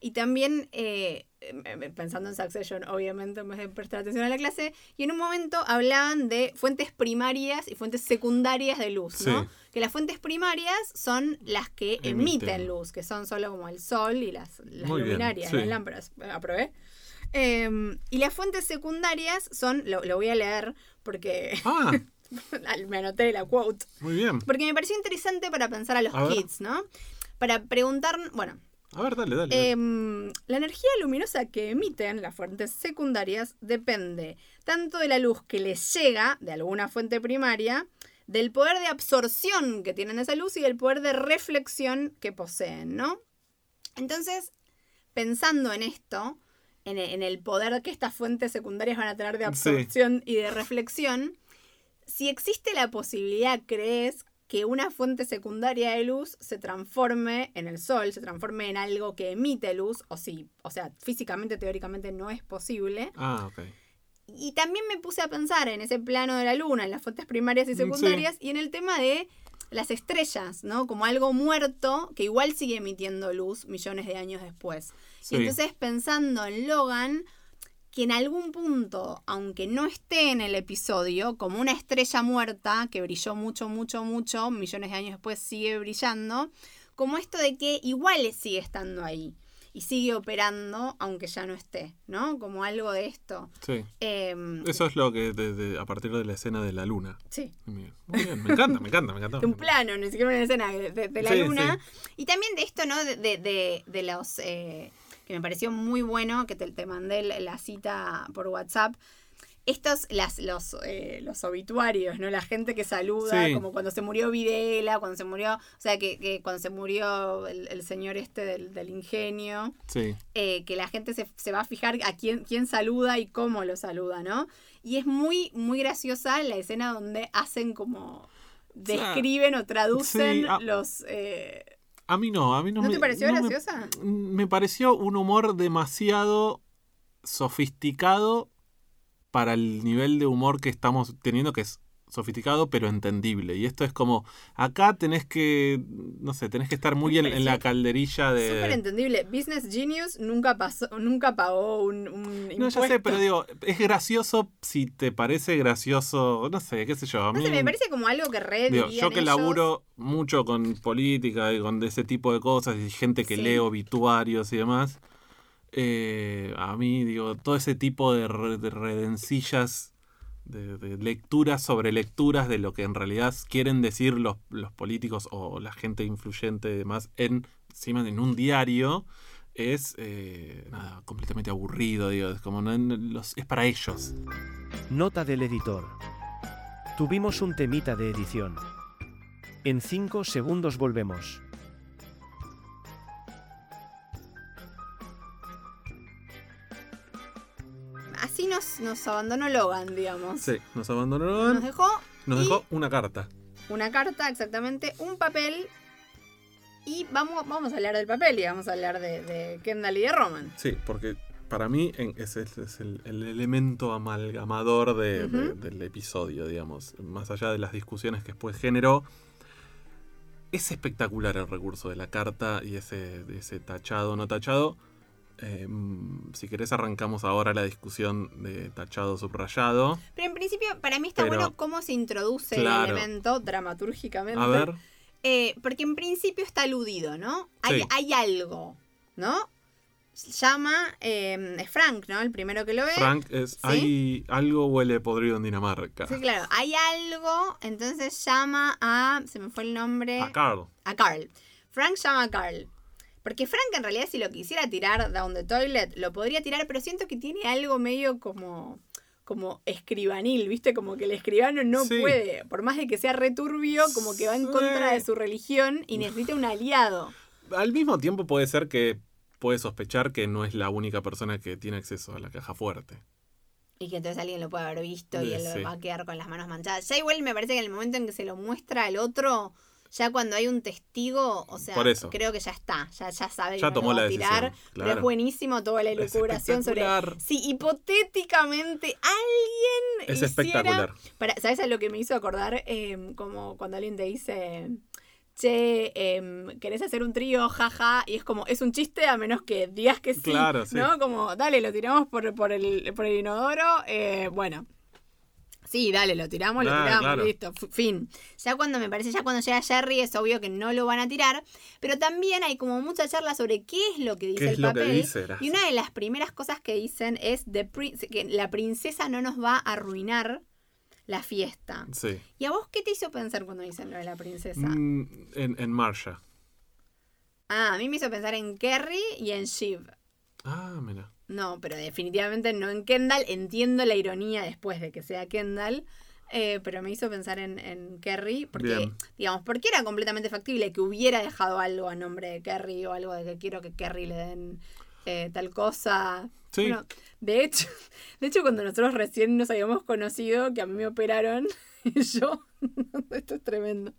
y también eh, eh, pensando en Succession, obviamente, en vez de prestar atención a la clase, y en un momento hablaban de fuentes primarias y fuentes secundarias de luz, ¿no? Sí. Que las fuentes primarias son las que Emiten. emiten luz, que son solo como el sol y las, luminarias, sí. las lámparas. Aprobé. Eh, y las fuentes secundarias son, lo, lo voy a leer porque Ah, me anoté la quote, muy bien. porque me pareció interesante para pensar a los A ver. kids, ¿no? Para preguntar, bueno, A ver, dale, dale. Em, la energía luminosa que emiten las fuentes secundarias depende tanto de la luz que les llega de alguna fuente primaria, del poder de absorción que tienen esa luz y del poder de reflexión que poseen, ¿no? Entonces, pensando en esto, en e- en el poder que estas fuentes secundarias van a tener de Sí. absorción y de reflexión, si existe la posibilidad, crees, que una fuente secundaria de luz se transforme en el sol, se transforme en algo que emite luz, o si, o sea, físicamente, teóricamente no es posible. ah, ok. Y también me puse a pensar en ese plano de la luna, en las fuentes primarias y Mm, secundarias, y en el tema de las estrellas, ¿no? Como algo muerto que igual sigue emitiendo luz millones de años después. Sí. Y entonces pensando en Logan, que en algún punto, aunque no esté en el episodio, como una estrella muerta que brilló mucho, mucho, mucho, millones de años después sigue brillando, como esto de que igual sigue estando ahí y sigue operando aunque ya no esté, ¿no? Como algo de esto. Sí. Em, Eso es lo que desde a partir de la escena de la luna. sí, Muy bien, me encanta, me encanta, me encanta. de un plano, ni siquiera una escena de, de- de la Sí, luna. Y también de esto, ¿no? De, de, de- de los... eh, que me pareció muy bueno, que te, te mandé la cita por WhatsApp. Estos, las, los, eh, los obituarios, ¿no? La gente que saluda, Sí. como cuando se murió Videla, cuando se murió, o sea, que, que cuando se murió el, el señor este del, del ingenio, Sí, eh, que la gente se, se va a fijar a quién, quién saluda y cómo lo saluda, ¿no? Y es muy, muy graciosa la escena donde hacen como describen o traducen sí, los... eh, a mí no, a mí no, ¿No me... te pareció no me- graciosa? Me, pareció un humor demasiado sofisticado para el nivel de humor que estamos teniendo, que es sofisticado pero entendible. Y esto es como, acá tenés que, no sé, tenés que estar muy en, en la calderilla Súper de... entendible. Business Genius nunca pasó, nunca pagó un, un No, ya sé, pero digo, es gracioso si te parece gracioso, no sé, qué sé yo. A No mí, sé, me parece como algo que re digo, yo que ellos. laburo mucho con política y con ese tipo de cosas y gente que Sí. lee obituarios y demás, eh, a mí, digo, todo ese tipo de, re- de redencillas, de, lecturas sobre lecturas de lo que en realidad quieren decir los, los políticos o la gente influyente y demás en, encima en un diario, es eh, nada, completamente aburrido, digo, es como no, es para ellos. Nota del editor. Tuvimos un temita de edición. En 5 segundos volvemos. Así nos, nos abandonó Logan, digamos. Sí, nos abandonaron. Nos dejó Nos dejó una carta. una carta, exactamente, un papel. Y vamos, vamos a hablar del papel y vamos a hablar de, de Kendall y de Roman. Sí, porque para mí ese es, el, el elemento amalgamador de- de- Ujú. del episodio, digamos. Más allá de las discusiones que después generó. Es espectacular el recurso de la carta y ese, ese tachado no tachado. Eh, mm, si querés arrancamos ahora la discusión de tachado subrayado. Pero en principio, para mí está Pero- bueno cómo se introduce Claro. el elemento dramatúrgicamente. A ver, Eh, porque en principio está aludido, ¿no? Hay, Sí. hay algo, ¿no? Llama, eh, es Frank, ¿no? El primero que lo ve. Frank, es, hay algo huele podrido en Dinamarca. Sí, claro, hay algo, entonces llama a, se me fue el nombre, A Carl. a Carl. Frank llama a Carl. Porque Frank en realidad si lo quisiera tirar down the toilet, lo podría tirar, pero siento que tiene algo medio como como escribanil, ¿viste? Como que el escribano no Sí. puede, por más de que sea returbio, como que va en contra de su religión y necesita un aliado. Al mismo tiempo puede ser que puede sospechar que no es la única persona que tiene acceso a la caja fuerte. Y que entonces alguien lo puede haber visto y Eh, él sí. va a quedar con las manos manchadas. Ya igual me parece que en el momento en que se lo muestra al otro, ya cuando hay un testigo, o sea, Por eso. creo que ya está, ya, ya sabe que Ya tomó la a tirar. Pero es buenísimo toda la elucubración sobre si hipotéticamente alguien Es hiciera- espectacular. Para, ¿Sabes a lo que me hizo acordar? Eh, como cuando alguien te dice, che, em, ¿querés hacer un trío? Jaja. Y es como, es un chiste a menos que digas que sí. Claro, sí. ¿No? Como, dale, lo tiramos por, por, el, por el inodoro. eh, bueno. Sí, dale, lo tiramos, lo tiramos, claro. listo, fin. Ya cuando me parece, ya cuando llega Jerry es obvio que no lo van a tirar, pero también hay como mucha charla sobre qué es lo que dice ¿Qué es el papel. dice? Y una de las primeras cosas que dicen es the que la princesa no nos va a arruinar la fiesta. Sí. ¿Y a vos qué te hizo pensar cuando dicen lo de la princesa? Mm, en, en Marsha. Ah, a mí me hizo pensar en Kerry y en Shiv. Ah, mira. No, pero definitivamente no en Kendall. Entiendo la ironía después de que sea Kendall. eh, pero me hizo pensar en, en Kerry. Porque, Bien. digamos, porque era completamente factible que hubiera dejado algo a nombre de Kerry o algo de que quiero que Kerry le den eh, tal cosa. Sí. Bueno, de hecho, de hecho, cuando nosotros recién nos habíamos conocido, que a mí me operaron, y yo, esto es tremendo.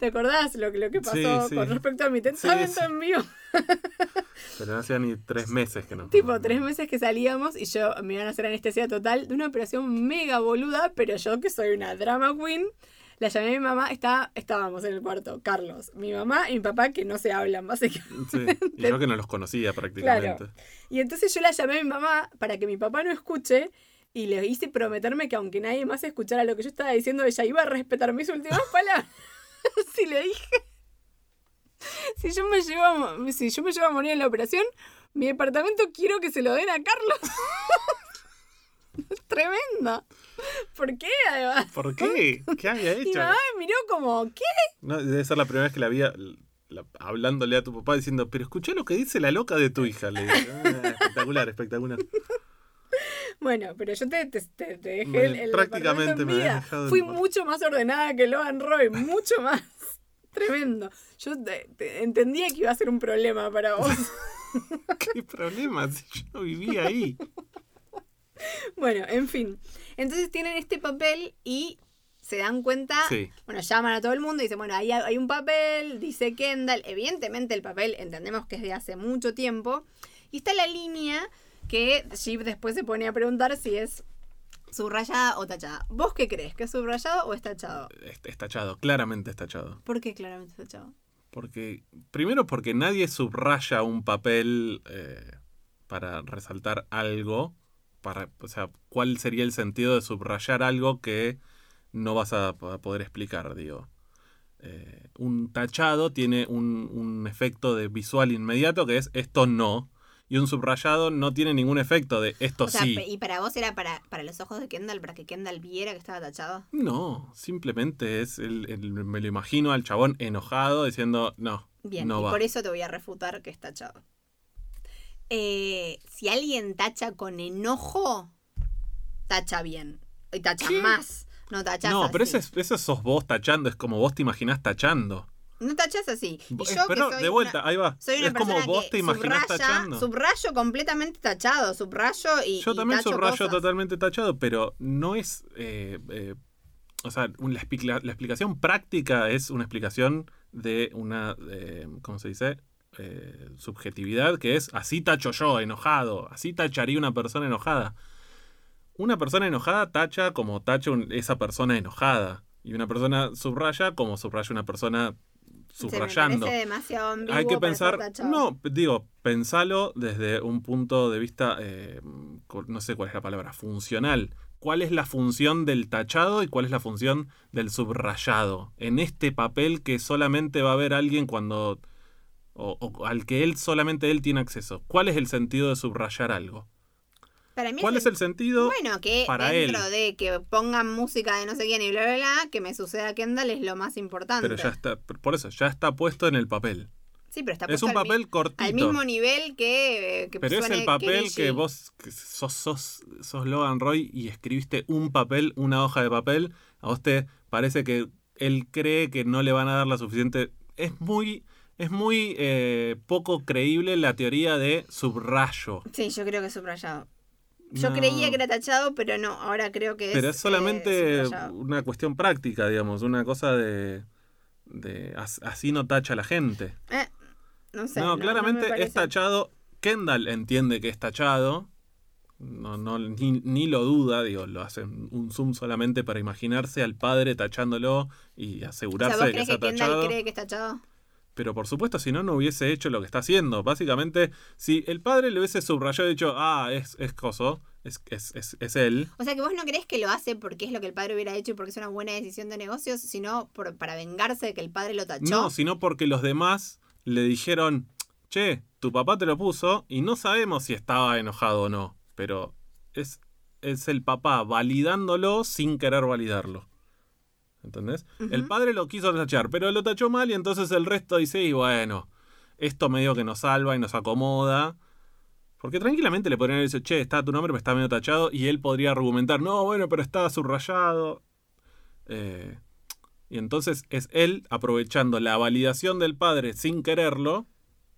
¿Te acordás lo, que- lo que pasó sí. con respecto a mi testamento en vivo? Pero no hacía ni tres meses que no. Tipo, tres meses que salíamos y yo me iban a hacer anestesia total de una operación mega boluda, pero yo que soy una drama queen, la llamé a mi mamá, está, estábamos en el cuarto, Carlos, mi mamá y mi papá que no se hablan, básicamente. Sí. Y yo que no los conocía prácticamente. Claro. Y entonces yo la llamé a mi mamá para que mi papá no escuche y le hice prometerme que aunque nadie más escuchara lo que yo estaba diciendo, ella iba a respetar mis últimas palabras. si le dije, si yo me llevo a, si yo me llevo a morir en la operación, mi departamento quiero que se lo den a Carlos. Es Tremenda. ¿Por qué además? ¿Por qué? ¿Qué había Mi hecho? mamá me miró como, ¿qué? No, debe ser la primera vez que la había la- hablándole a tu papá diciendo, pero escuché lo que dice la loca de tu hija. Le dije, "Ah, espectacular, espectacular. Bueno, pero yo te, te, dejé Me- el, el prácticamente en me vida. Fui mucho más ordenada que Logan Roy, mucho más. Tremendo. Yo te- te- entendía que iba a ser un problema para vos. ¿Qué problema? Si yo no vivía ahí. bueno, en fin. Entonces tienen este papel y se dan cuenta. Sí. Bueno, llaman a todo el mundo y dicen, bueno, ahí hay un papel, dice Kendall. Evidentemente el papel entendemos que es de hace mucho tiempo. Y está la línea que Jeep después se pone a preguntar si es subrayada o tachada. ¿Vos qué crees? ¿Que es subrayado o es tachado? Es- Es tachado, claramente es tachado. ¿Por qué claramente es tachado? Porque, primero porque nadie subraya un papel eh, para resaltar algo. Para, o sea, ¿cuál sería el sentido de subrayar algo que no vas a poder explicar, digo? Eh, un tachado tiene un, un efecto de visual inmediato que es esto no. Y un subrayado no tiene ningún efecto de esto O sea, sí. ¿y para vos era para, para los ojos de Kendall, para que Kendall viera que estaba tachado? No, simplemente es el, el- me lo imagino al chabón enojado diciendo no. Bien, no y va. por eso te voy a refutar que es tachado. eh, si alguien tacha con enojo, tacha bien. Y tacha ¿Qué? más. No tachas No, pero así. eso, es, eso sos vos tachando, es como vos te imaginás tachando. No tachas así. Y yo que pero soy de vuelta, una- ahí va. Soy una es como vos que te imaginás subraya, tachando. Subrayo completamente tachado, subrayo y. Yo y también tacho subrayo cosas. totalmente tachado, pero no es. eh, eh, o sea, la, expli- la explicación práctica es una explicación de una. eh, ¿Cómo se dice? Subjetividad que es así tacho yo, enojado. Así tacharía una persona enojada. Una persona enojada tacha como tacha un- esa persona enojada. Y una persona subraya como subraya una persona Se me subrayando. parece demasiado ambiguo Hay que pensar, no, digo, pensalo desde un punto de vista, eh, no sé cuál es la palabra, funcional. ¿Cuál es la función del tachado y cuál es la función del subrayado? En este papel que solamente va a ver alguien cuando, o, o al que él solamente él tiene acceso. ¿Cuál es el sentido de subrayar algo? Para mí ¿Cuál es el sentido? Bueno, que para dentro él? de que pongan música de no sé quién y bla, bla, bla, que me suceda a Kendall es lo más importante. Pero ya está, por eso, ya está puesto en el papel. sí, pero está Es puesto un al mi- papel cortito. al mismo nivel que, que Pero es el papel que vos que sos, sos, sos Logan Roy y escribiste un papel, una hoja de papel. A vos te parece que él cree que no le van a dar la suficiente. Es muy, es muy eh, poco creíble la teoría de subrayo. Sí, yo creo que es subrayado. Yo No. creía que era tachado, pero no, ahora creo que es. Pero es solamente eh, una cuestión práctica, digamos, una cosa de. de as- así no tacha la gente. Eh, no sé. no, me claramente es tachado. Kendall entiende que es tachado. No, no, ni, ni lo duda, digo, lo hacen un zoom solamente para imaginarse al padre tachándolo y O asegurarse sea, ¿vos de que está que Kendall tachado. cree que es tachado? Pero por supuesto, si no, no hubiese hecho lo que está haciendo. Básicamente, si el padre le hubiese subrayado y dicho, ah, es, es coso, es, es, es, es él. O sea, que vos no crees que lo hace porque es lo que el padre hubiera hecho y porque es una buena decisión de negocios, sino por, para vengarse de que el padre lo tachó. No, sino porque los demás le dijeron, che, tu papá te lo puso y no sabemos si estaba enojado o no, pero es, es el papá validándolo sin querer validarlo. ¿Entendés? El padre lo quiso tachar, pero lo tachó mal y entonces el resto dice, y bueno, esto medio que nos salva y nos acomoda. Porque tranquilamente le podrían decir, che, está tu nombre, pero está medio tachado, y él podría argumentar, no, bueno, pero está subrayado. Eh, y entonces es él aprovechando la validación del padre sin quererlo,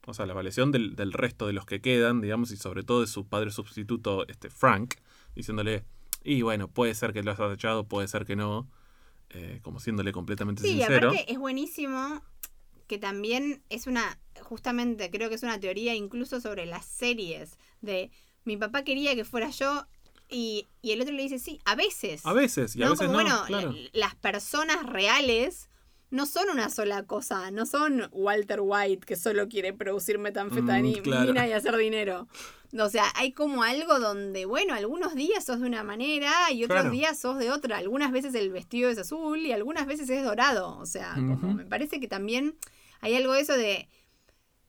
o sea, la validación del, del resto de los que quedan, digamos, y sobre todo de su padre sustituto, este Frank, diciéndole, y bueno, puede ser que lo has tachado, puede ser que no, eh, como siéndole completamente Sí, sincero. aparte es buenísimo que también es una, justamente creo que es una teoría incluso sobre las series, de mi papá quería que fuera yo y, y el otro le dice, sí, a veces. A veces, y a ¿no? veces Como, no, bueno, claro. las personas reales no son una sola cosa, no son Walter White que solo quiere producir metanfetamina Mm, claro. y hacer dinero. O sea, hay como algo donde, bueno, algunos días sos de una manera y otros Claro. días sos de otra. Algunas veces el vestido es azul y algunas veces es dorado. O sea, como me parece que también hay algo de eso de...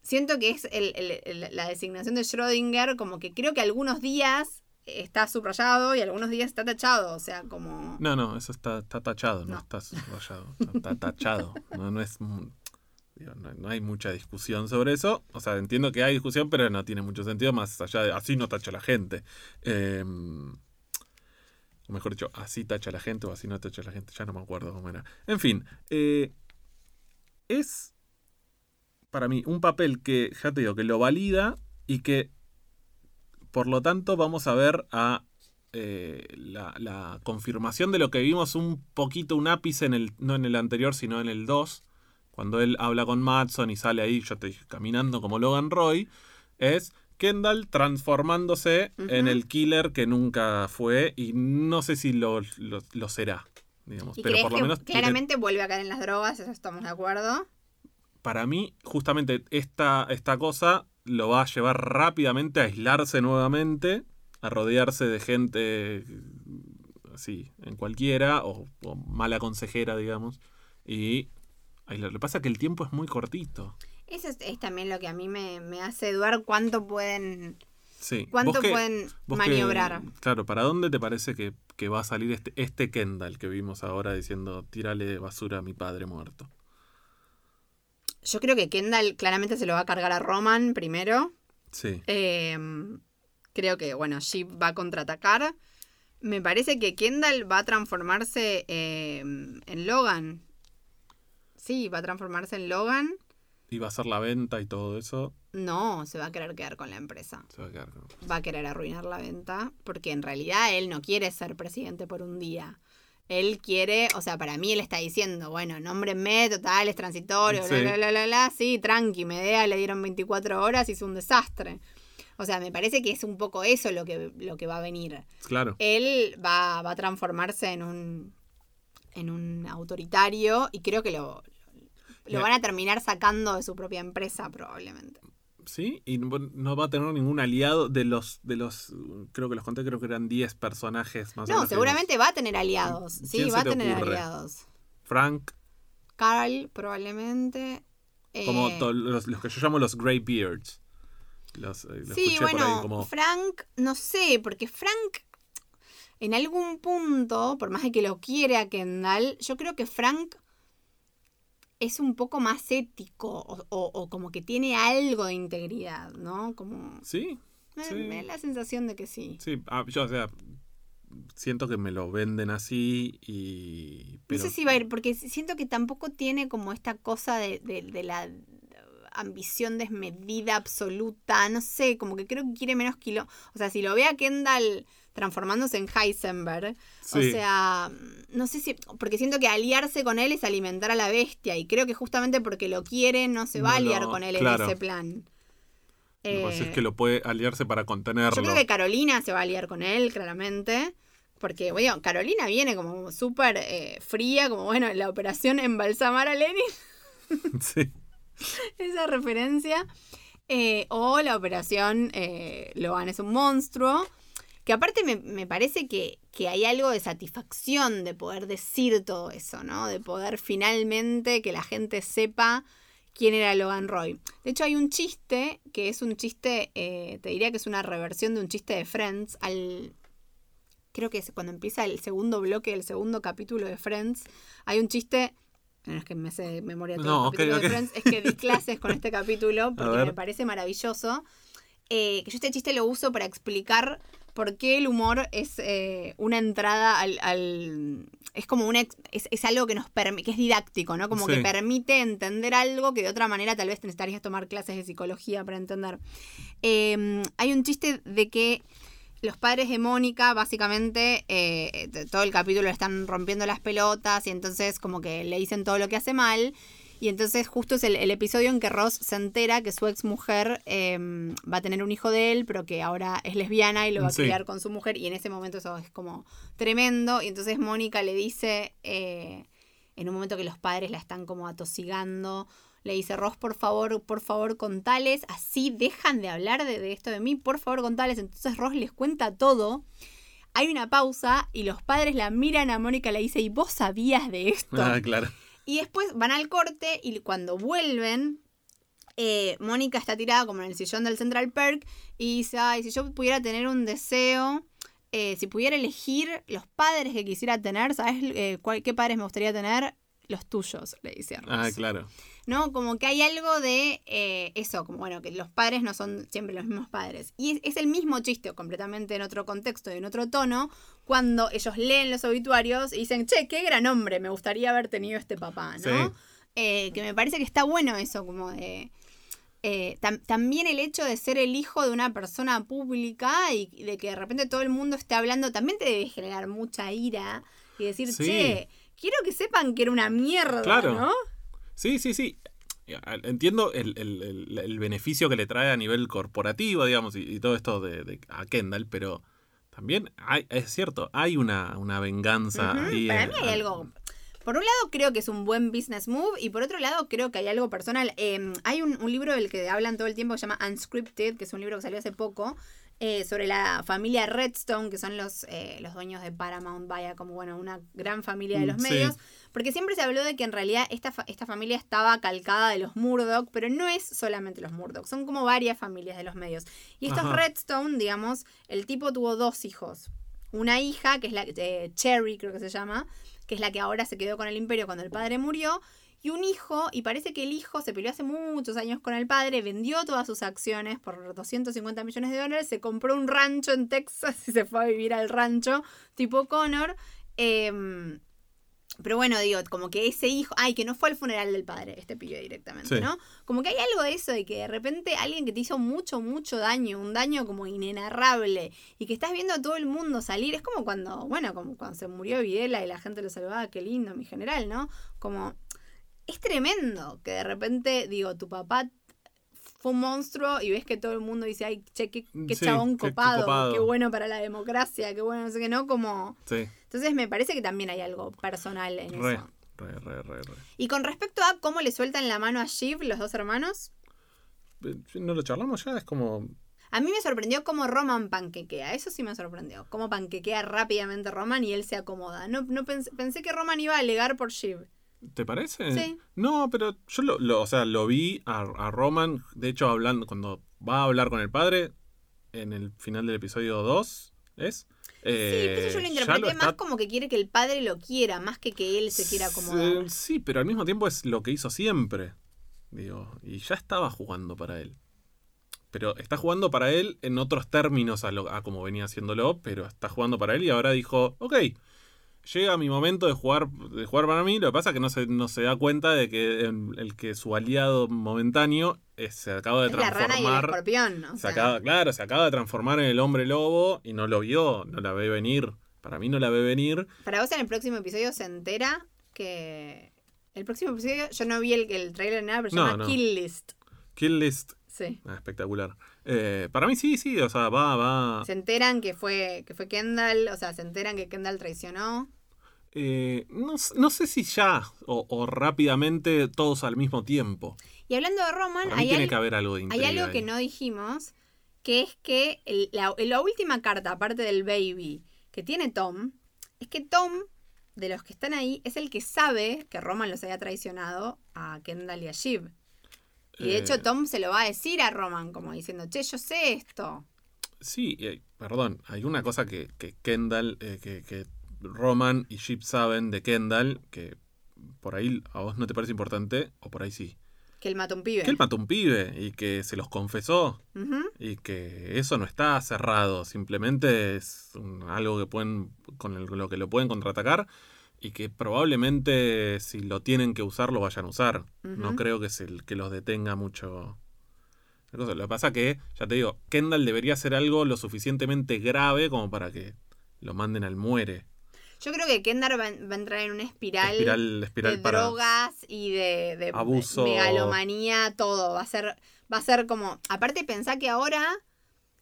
Siento que es el- el- el- la designación de Schrödinger, como que creo que algunos días está subrayado y algunos días está tachado. O sea, como... No, no, eso está, está tachado, no, No. está subrayado. Está, tachado. No, no es. digo, no, no hay mucha discusión sobre eso. O sea, entiendo que hay discusión, pero no tiene mucho sentido más allá de así no tacha la gente. Eh, o mejor dicho, así tacha la gente o así no tacha la gente. Ya no me acuerdo cómo era. En fin, eh, es para mí un papel que, ya te digo, que lo valida y que por lo tanto vamos a ver a eh, la, la confirmación de lo que vimos un poquito, un ápice en el, no en el anterior, sino en el 2, cuando él habla con Matson y sale ahí, yo te dije, caminando como Logan Roy, es Kendall transformándose en el killer que nunca fue y no sé si lo, lo- lo será, digamos, ¿Y pero por lo que menos tiene- claramente vuelve a caer en las drogas? Eso estamos de acuerdo. para mí, justamente esta, esta cosa lo va a llevar rápidamente a aislarse nuevamente, a rodearse de gente así, en cualquiera, o, o mala consejera, digamos. Y aislar. Lo que pasa es que el tiempo es muy cortito. Eso es, es también lo que a mí me, me hace dudar cuánto pueden, Sí. cuánto ¿Vos qué- pueden maniobrar. claro, ¿para dónde te parece que, que va a salir este, este Kendall que vimos ahora diciendo, tírale basura a mi padre muerto? Yo creo que Kendall claramente se lo va a cargar a Roman primero. Sí. Em, creo que, bueno, Sheep va a contraatacar. Me parece que Kendall va a transformarse em, en Logan. Sí, va a transformarse en Logan. Y va a hacer la venta y todo eso. No, se va a querer quedar con la empresa. Se va a quedar con- Va a querer arruinar la venta porque en realidad él no quiere ser presidente por un día. Él quiere, o sea, para mí él está diciendo, bueno, nómbrenme, total, es transitorio, Sí. bla, bla, bla, bla, sí, tranqui, Medea le dieron 24 horas y hizo un desastre. O sea, me parece que es un poco eso lo que, lo que va a venir. Claro. Él va, va a transformarse en un, en un autoritario y creo que lo, lo van a terminar sacando de su propia empresa probablemente. Sí, y no no va a tener ningún aliado de los, de los, creo que los conté, creo que eran 10 personajes más o No, menos que seguramente va a tener aliados. Sí, ¿Quién se va a te tener ocurre? aliados. Frank, Carl, probablemente. como Eh, los, los que yo llamo los Greybeards. Los, eh, Sí, escuché por ahí bueno, como... Frank, no sé, porque Frank, en algún punto, por más de que lo quiere a Kendall, yo creo que Frank es un poco más ético o, o- o como que tiene algo de integridad, ¿no? Como... Sí, Me, Sí. me da la sensación de que sí. sí, ah, yo, o sea, siento que me lo venden así y... pero- No sé si va a ir, porque siento que tampoco tiene como esta cosa de, de- de la ambición desmedida absoluta, no sé, como que creo que quiere menos kilo. O sea, si lo ve a Kendall transformándose en Heisenberg, o sea, no sé si, porque siento que aliarse con él es alimentar a la bestia y creo que justamente porque lo quiere no se va a aliar no, con él claro. en ese plan. Lo que pasa Eh, es que lo puede aliarse para contenerlo. yo creo que Carolina se va a liar con él, claramente. Porque, bueno, Carolina viene como súper eh, fría, como, bueno, la operación embalsamar a Lenin, Sí. esa referencia. Eh, o la operación eh, es un monstruo. Que aparte me, me parece que, que hay algo de satisfacción de poder decir todo eso, ¿no? De poder finalmente que la gente sepa quién era Logan Roy. De hecho, hay un chiste que es un chiste, eh, te diría que es una reversión de un chiste de Friends. Al, creo que cuando empieza el segundo bloque del segundo capítulo de Friends, hay un chiste. No es que me sé de memoria todos No, de es que di clases con este capítulo porque me parece maravilloso. Eh, que yo este chiste lo uso para explicar por qué el humor es eh, una entrada al, al- es como una es, es algo que nos permite que es didáctico no como que permite entender algo que de otra manera tal vez necesitarías tomar clases de psicología para entender. Eh, hay un chiste de que los padres de Mónica básicamente eh, todo el capítulo le están rompiendo las pelotas y entonces como que le dicen todo lo que hace mal y entonces justo es el, el episodio en que Ross se entera que su ex mujer va a tener un hijo de él, pero que ahora es lesbiana y lo va a Sí. criar con su mujer. Y en ese momento eso es como tremendo. Y entonces Mónica le dice, eh, en un momento que los padres la están como atosigando, le dice, Ross, por favor, por favor, contales. Así dejan de hablar de, de esto de mí, por favor, contales. Entonces Ross les cuenta todo. Hay una pausa y los padres la miran a Mónica y le dice, ¿y vos sabías de esto? Ah, claro. Y después van al corte y cuando vuelven, eh, Mónica está tirada como en el sillón del Central Perk y dice, ay, si yo pudiera tener un deseo, eh, si pudiera elegir los padres que quisiera tener, ¿sabes eh, cuál- qué padres me gustaría tener? Los tuyos, le dice a Ross. Ah, claro. ¿No? Como que hay algo de eh, eso, como bueno, que los padres no son siempre los mismos padres. Y es, es el mismo chiste, completamente en otro contexto y en otro tono, cuando ellos leen los obituarios y dicen, che, qué gran hombre, me gustaría haber tenido este papá, ¿no? Sí. Eh, que me parece que está bueno eso, como de... eh, tam- también el hecho de ser el hijo de una persona pública y de que de repente todo el mundo esté hablando también te debe generar mucha ira y decir, Sí. che, quiero que sepan que era una mierda, Claro. ¿no? Sí, sí, sí. Entiendo el, el- el- el beneficio que le trae a nivel corporativo, digamos, y, y todo esto de, de- a Kendall, pero también hay, es cierto, hay una, una venganza ahí. Para en- mí hay algo. Por un lado creo que es un buen business move y por otro lado creo que hay algo personal. Eh, hay un, un libro del que hablan todo el tiempo que se llama Unscripted, que es un libro que salió hace poco, eh, sobre la familia Redstone, que son los, eh, los dueños de Paramount, vaya, como bueno, una gran familia de los Mm, sí. medios. Porque siempre se habló de que en realidad esta, fa- esta familia estaba calcada de los Murdoch, pero no es solamente los Murdoch, son como varias familias de los medios. Y estos Ajá. Redstone, digamos, el tipo tuvo dos hijos. Una hija, que es la eh, Cherry, creo que se llama, que es la que ahora se quedó con el imperio cuando el padre murió, y un hijo, y parece que el hijo se peleó hace muchos años con el padre, vendió todas sus acciones por 250 millones de dólares, se compró un rancho en Texas y se fue a vivir al rancho tipo Connor. Em, pero bueno, digo, como que ese hijo, ay, que no fue al funeral del padre, este pibe directamente, Sí. ¿no? Como que hay algo de eso, de que de repente alguien que te hizo mucho, mucho daño, un daño como inenarrable, y que estás viendo a todo el mundo salir, es como cuando, bueno, como cuando se murió Videla y la gente lo salvaba, qué lindo, mi general, ¿no? Como, es tremendo que de repente, digo, tu papá fue un monstruo y ves que todo el mundo dice, ay, che, qué, qué Sí, chabón qué- copado, copado. qué bueno para la democracia, qué bueno, no sé qué, ¿no? Como... Sí, Entonces me parece que también hay algo personal en re, eso. re, re, re, re. Y con respecto a cómo le sueltan la mano a Shiv, los dos hermanos, Eh, ¿No lo charlamos ya? Es como... a mí me sorprendió cómo Roman panquequea. Eso sí me sorprendió. Cómo panquequea rápidamente Roman y él se acomoda. No, no pensé, pensé que Roman iba a alegar por Shiv. ¿Te parece? Sí. No, pero yo lo, lo- o sea, lo vi a, a Roman, de hecho, hablando, cuando va a hablar con el padre, en el final del episodio 2, ¿es? Sí, Eh, eso yo lo ya interpreté está- más como que quiere que el padre lo quiera, más que que él se quiera acomodar. Sí, Sí, pero al mismo tiempo es lo que hizo siempre. Digo, y ya estaba jugando para él. Pero está jugando para él en otros términos a, lo, a como venía haciéndolo, pero está jugando para él y ahora dijo, ok, llega mi momento de jugar, de jugar para mí. Lo que pasa es que no se, no se da cuenta de que el que su aliado momentáneo eh, se acaba de Es la rana y el transformar. escorpión, ¿no? O se sea, acaba, claro, se acaba de transformar en el hombre lobo y no lo vio, no la ve venir. Para mí no la ve venir. Para vos en el próximo episodio se entera que... El próximo episodio, yo no vi el, el trailer ni nada, pero se No, llama no. Kill List. Kill List Sí. Ah, espectacular. Eh, para mí sí, sí, o sea, va, va. Se enteran que fue, que fue Kendall, o sea, se enteran que Kendall traicionó. Eh, no, no sé si ya o, o rápidamente todos al mismo tiempo. Y hablando de Roman, hay, tiene al- que haber algo de hay intriga algo que ahí. no dijimos, que es que el- la, la última carta, aparte del baby, que tiene Tom, es que Tom, de los que están ahí, es el que sabe que Roman los haya traicionado a Kendall y a Shiv. Y de Eh, hecho Tom se lo va a decir a Roman, como diciendo, che, yo sé esto. Sí, eh, perdón, hay una cosa que, que Kendall, eh, que, que Roman y Chip saben de Kendall, que por ahí a vos no te parece importante, o por ahí sí. Que él mata a un pibe. Que él mató un pibe y que se los confesó y que eso no está cerrado, simplemente es un- algo que pueden con el- lo que lo pueden contraatacar y que probablemente si lo tienen que usar lo vayan a usar. No creo que se que los detenga mucho. Lo que pasa que, ya te digo, Kendall debería hacer algo lo suficientemente grave como para que lo manden al muere. Yo creo que Kendall va, va a entrar en una espiral, Espiral, espiral de para. drogas y de, de Abuso. megalomanía, todo. Va a ser, va a ser como. Aparte, pensá que ahora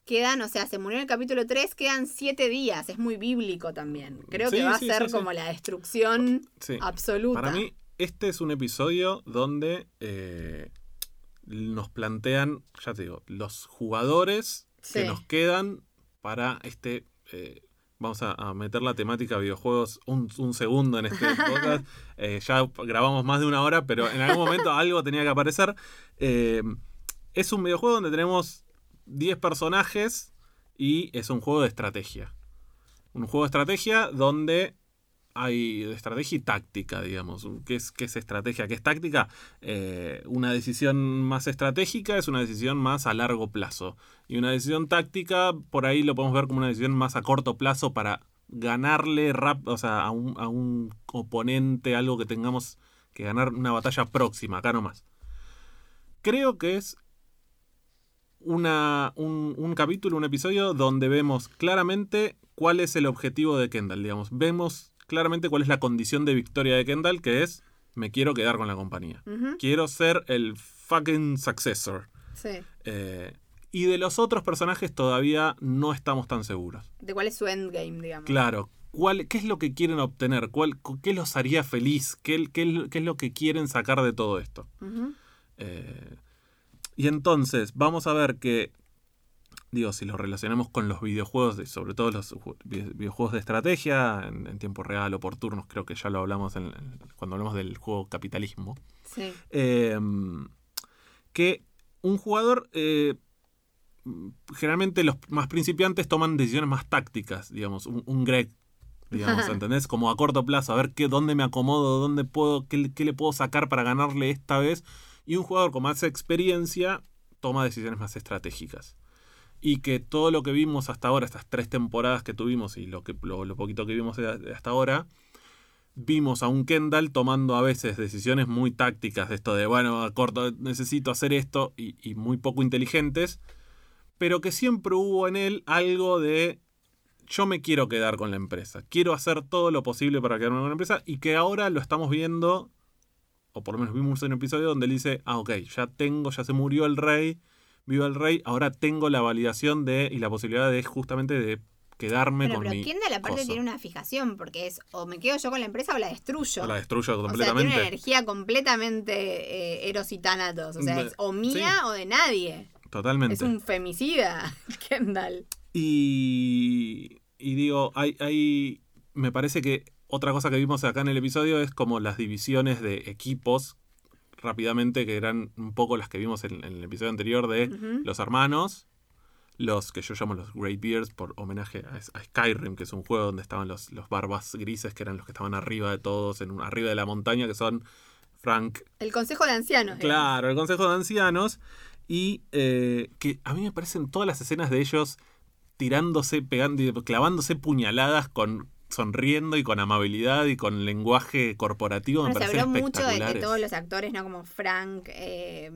quedan, o sea, se murió en el capítulo 3, quedan 7 días. Es muy bíblico también. Creo Sí, que va sí, a ser sí, como la destrucción absoluta. Para mí, este es un episodio donde eh, nos plantean, ya te digo, los jugadores que nos quedan para este. eh, vamos a, a meter la temática videojuegos un, un segundo en este podcast. Eh, ya grabamos más de una hora, pero en algún momento algo tenía que aparecer. Eh, es un videojuego donde tenemos 10 personajes y es un juego de estrategia. Un juego de estrategia donde hay estrategia y táctica, digamos. ¿Qué es, qué es estrategia? ¿Qué es táctica? Eh, una decisión más estratégica es una decisión más a largo plazo. Y una decisión táctica, por ahí lo podemos ver como una decisión más a corto plazo para ganarle rap, o sea, a, un, a un oponente, algo que tengamos que ganar una batalla próxima, acá nomás. Creo que es una, un, un capítulo, un episodio donde vemos claramente cuál es el objetivo de Kendall, digamos. Vemos claramente cuál es la condición de victoria de Kendall, que es me quiero quedar con la compañía. Quiero ser el fucking successor. Sí. Eh, y de los otros personajes todavía no estamos tan seguros. De cuál es su endgame, digamos. Claro, ¿cuál, ¿qué es lo que quieren obtener? ¿Cuál, ¿Qué los haría feliz? ¿Qué, qué, qué es lo que quieren sacar de todo esto? Eh, y entonces, vamos a ver que, digo, si lo relacionamos con los videojuegos, de- sobre todo los ju- vi- videojuegos de estrategia, en, en tiempo real o por turnos, creo que ya lo hablamos en- cuando hablamos del juego capitalismo, Sí. eh, que un jugador, eh, generalmente los más principiantes toman decisiones más tácticas, digamos, un, un Greg digamos, ¿entendés? Como a corto plazo, a ver qué, dónde me acomodo, dónde puedo, qué, qué le puedo sacar para ganarle esta vez. Y un jugador con más experiencia toma decisiones más estratégicas. Y que todo lo que vimos hasta ahora, estas tres temporadas que tuvimos y lo, que, lo, poquito que vimos hasta ahora, vimos a un Kendall tomando a veces decisiones muy tácticas de esto de, bueno, a corto necesito hacer esto y, y muy poco inteligentes, pero que siempre hubo en él algo de yo me quiero quedar con la empresa, quiero hacer todo lo posible para quedarme con la empresa y que ahora lo estamos viendo, o por lo menos vimos en un episodio donde él dice, ah, ok, ya tengo, ya se murió el rey, viva el rey, ahora tengo la validación de y la posibilidad de justamente de quedarme con pero mi Kendall aparte tiene una fijación, porque es o me quedo yo con la empresa o la destruyo. O la destruyo O sea, completamente. tiene una energía completamente eh, eros y. O sea, De- es o mía sí. o de nadie. Totalmente. Es un femicida, Kendall. Y, y digo, hay, hay, me parece que otra cosa que vimos acá en el episodio es como las divisiones de equipos rápidamente, que eran un poco las que vimos en, en el episodio anterior de los hermanos, los que yo llamo los Greybeards por homenaje a, a Skyrim, que es un juego donde estaban los, los barbas grises, que eran los que estaban arriba de todos, en un- arriba de la montaña, que son Frank, El consejo de ancianos. Claro, el Consejo de Ancianos. Y eh, que a mí me parecen todas las escenas de ellos tirándose, pegando, y clavándose puñaladas con sonriendo y con amabilidad y con lenguaje corporativo. Me Bueno, se parecen habló mucho de que espectaculares. todos los actores, ¿no? Como Frank, eh,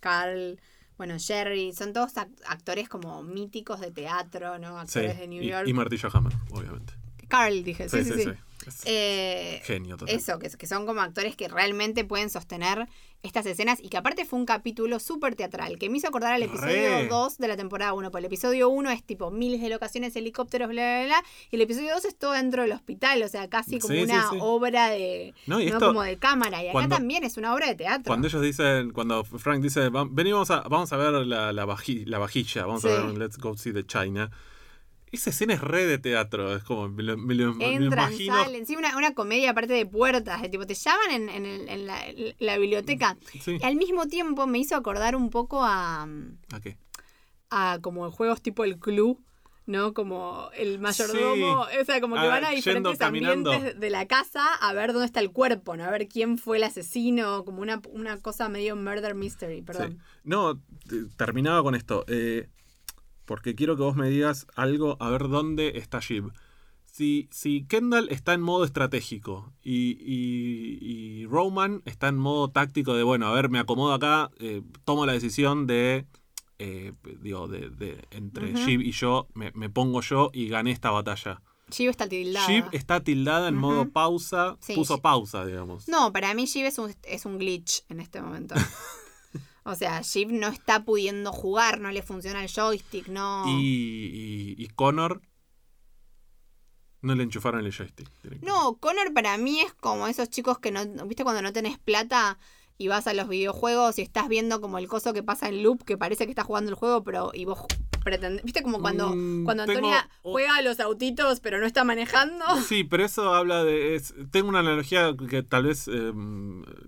Carl, bueno, Jerry, son todos ac- actores como míticos de teatro, ¿no? Sí, Actores de New y, York. y Martillo Hammer, obviamente. Carl, dije, sí, sí, sí. Eh, Genio total. eso, que, que son como actores que realmente pueden sostener estas escenas y que aparte fue un capítulo súper teatral, que me hizo acordar al episodio Re. 2 de la temporada 1, porque el episodio 1 es tipo miles de locaciones, helicópteros, bla, bla, bla, y el episodio 2 es todo dentro del hospital, o sea, casi como Sí, una sí. obra de... No, y ¿no? esto, como de cámara, y acá cuando- también es una obra de teatro. cuando ellos dicen, cuando Frank dice, "Va- vení, vamos a, vamos a ver la, la, vaji- la vajilla, vamos a ver Let's Go See the China. Esa escena es re de teatro, es como, me lo, me lo- me lo Entran, imagino. salen, sí, una, una comedia aparte de puertas, de tipo, te llaman en, en el- en la, la biblioteca. Sí. Y al mismo tiempo me hizo acordar un poco a... ¿A qué? a como juegos tipo el club, ¿no? Como el mayordomo, o sea, como que Ah, van a yendo diferentes caminando. ambientes de la casa a ver dónde está el cuerpo, ¿no? A ver quién fue el asesino, como una, una cosa medio murder mystery, perdón. Sí. No, terminaba con esto. eh, porque quiero que vos me digas algo, a ver dónde está Jib. Si, si Kendall está en modo estratégico y, y- y Roman está en modo táctico de, bueno, a ver, me acomodo acá, eh, tomo la decisión de, eh, digo, de, de- entre Ujú. Jib y yo, me, me pongo yo y gané esta batalla. Shiv está tildada. Jib está tildada en modo pausa, Sí, puso pausa, digamos. No, para mí Shiv es un, es un glitch en este momento. o sea, Shiv no está pudiendo jugar, no le funciona el joystick, no... Y, y, y Connor no le enchufaron el joystick. No, Connor para mí es como esos chicos que no, ¿viste cuando no tenés plata y vas a los videojuegos y estás viendo como el coso que pasa en loop que parece que estás jugando el juego, pero y vos pretendés, ¿viste como cuando Mm, cuando tengo- Antonia juega a los autitos pero no está manejando? Sí, pero eso habla de. es- tengo una analogía que tal vez eh,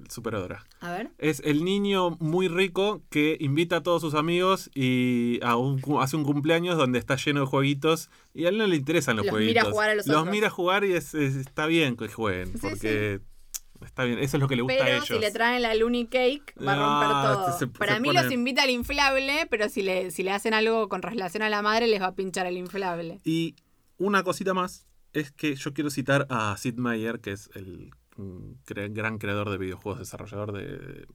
superadora. A ver. Es el niño muy rico que invita a todos sus amigos y a un hace un cumpleaños donde está lleno de jueguitos y a él no le interesan los, Los jueguitos. mira jugar a los Los otros. mira jugar y es- es- está bien que jueguen Sí, porque está bien. Eso es lo que le gusta a ellos. si le traen la Looney Cake, va a romper Ah, todo. se- se Para mí pone- los invita al inflable, pero si le, si le hacen algo con relación a la madre, les va a pinchar el inflable. Y una cosita más es que yo quiero citar a Sid Meier, que es el mm, cre- gran creador de videojuegos, desarrollador de.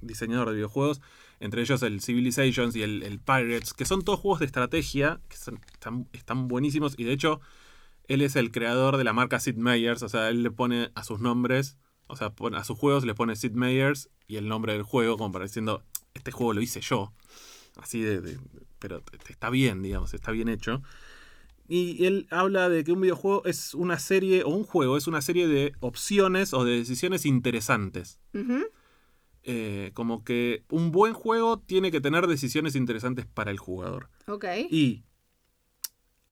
diseñador de videojuegos, entre ellos el Civilizations y el, el Pirates, que son todos juegos de estrategia, que son- están, están buenísimos, y de hecho, él es el creador de la marca Sid Meier's, o sea, él le pone a sus nombres, o sea, a sus juegos le pone Sid Meier's y el nombre del juego, como para diciendo, este juego lo hice yo. Así de, de- pero está bien, digamos, está bien hecho. Y él habla de que un videojuego es una serie, o un juego es una serie de opciones o de decisiones interesantes. Eh, como que un buen juego tiene que tener decisiones interesantes para el jugador. Ok. Y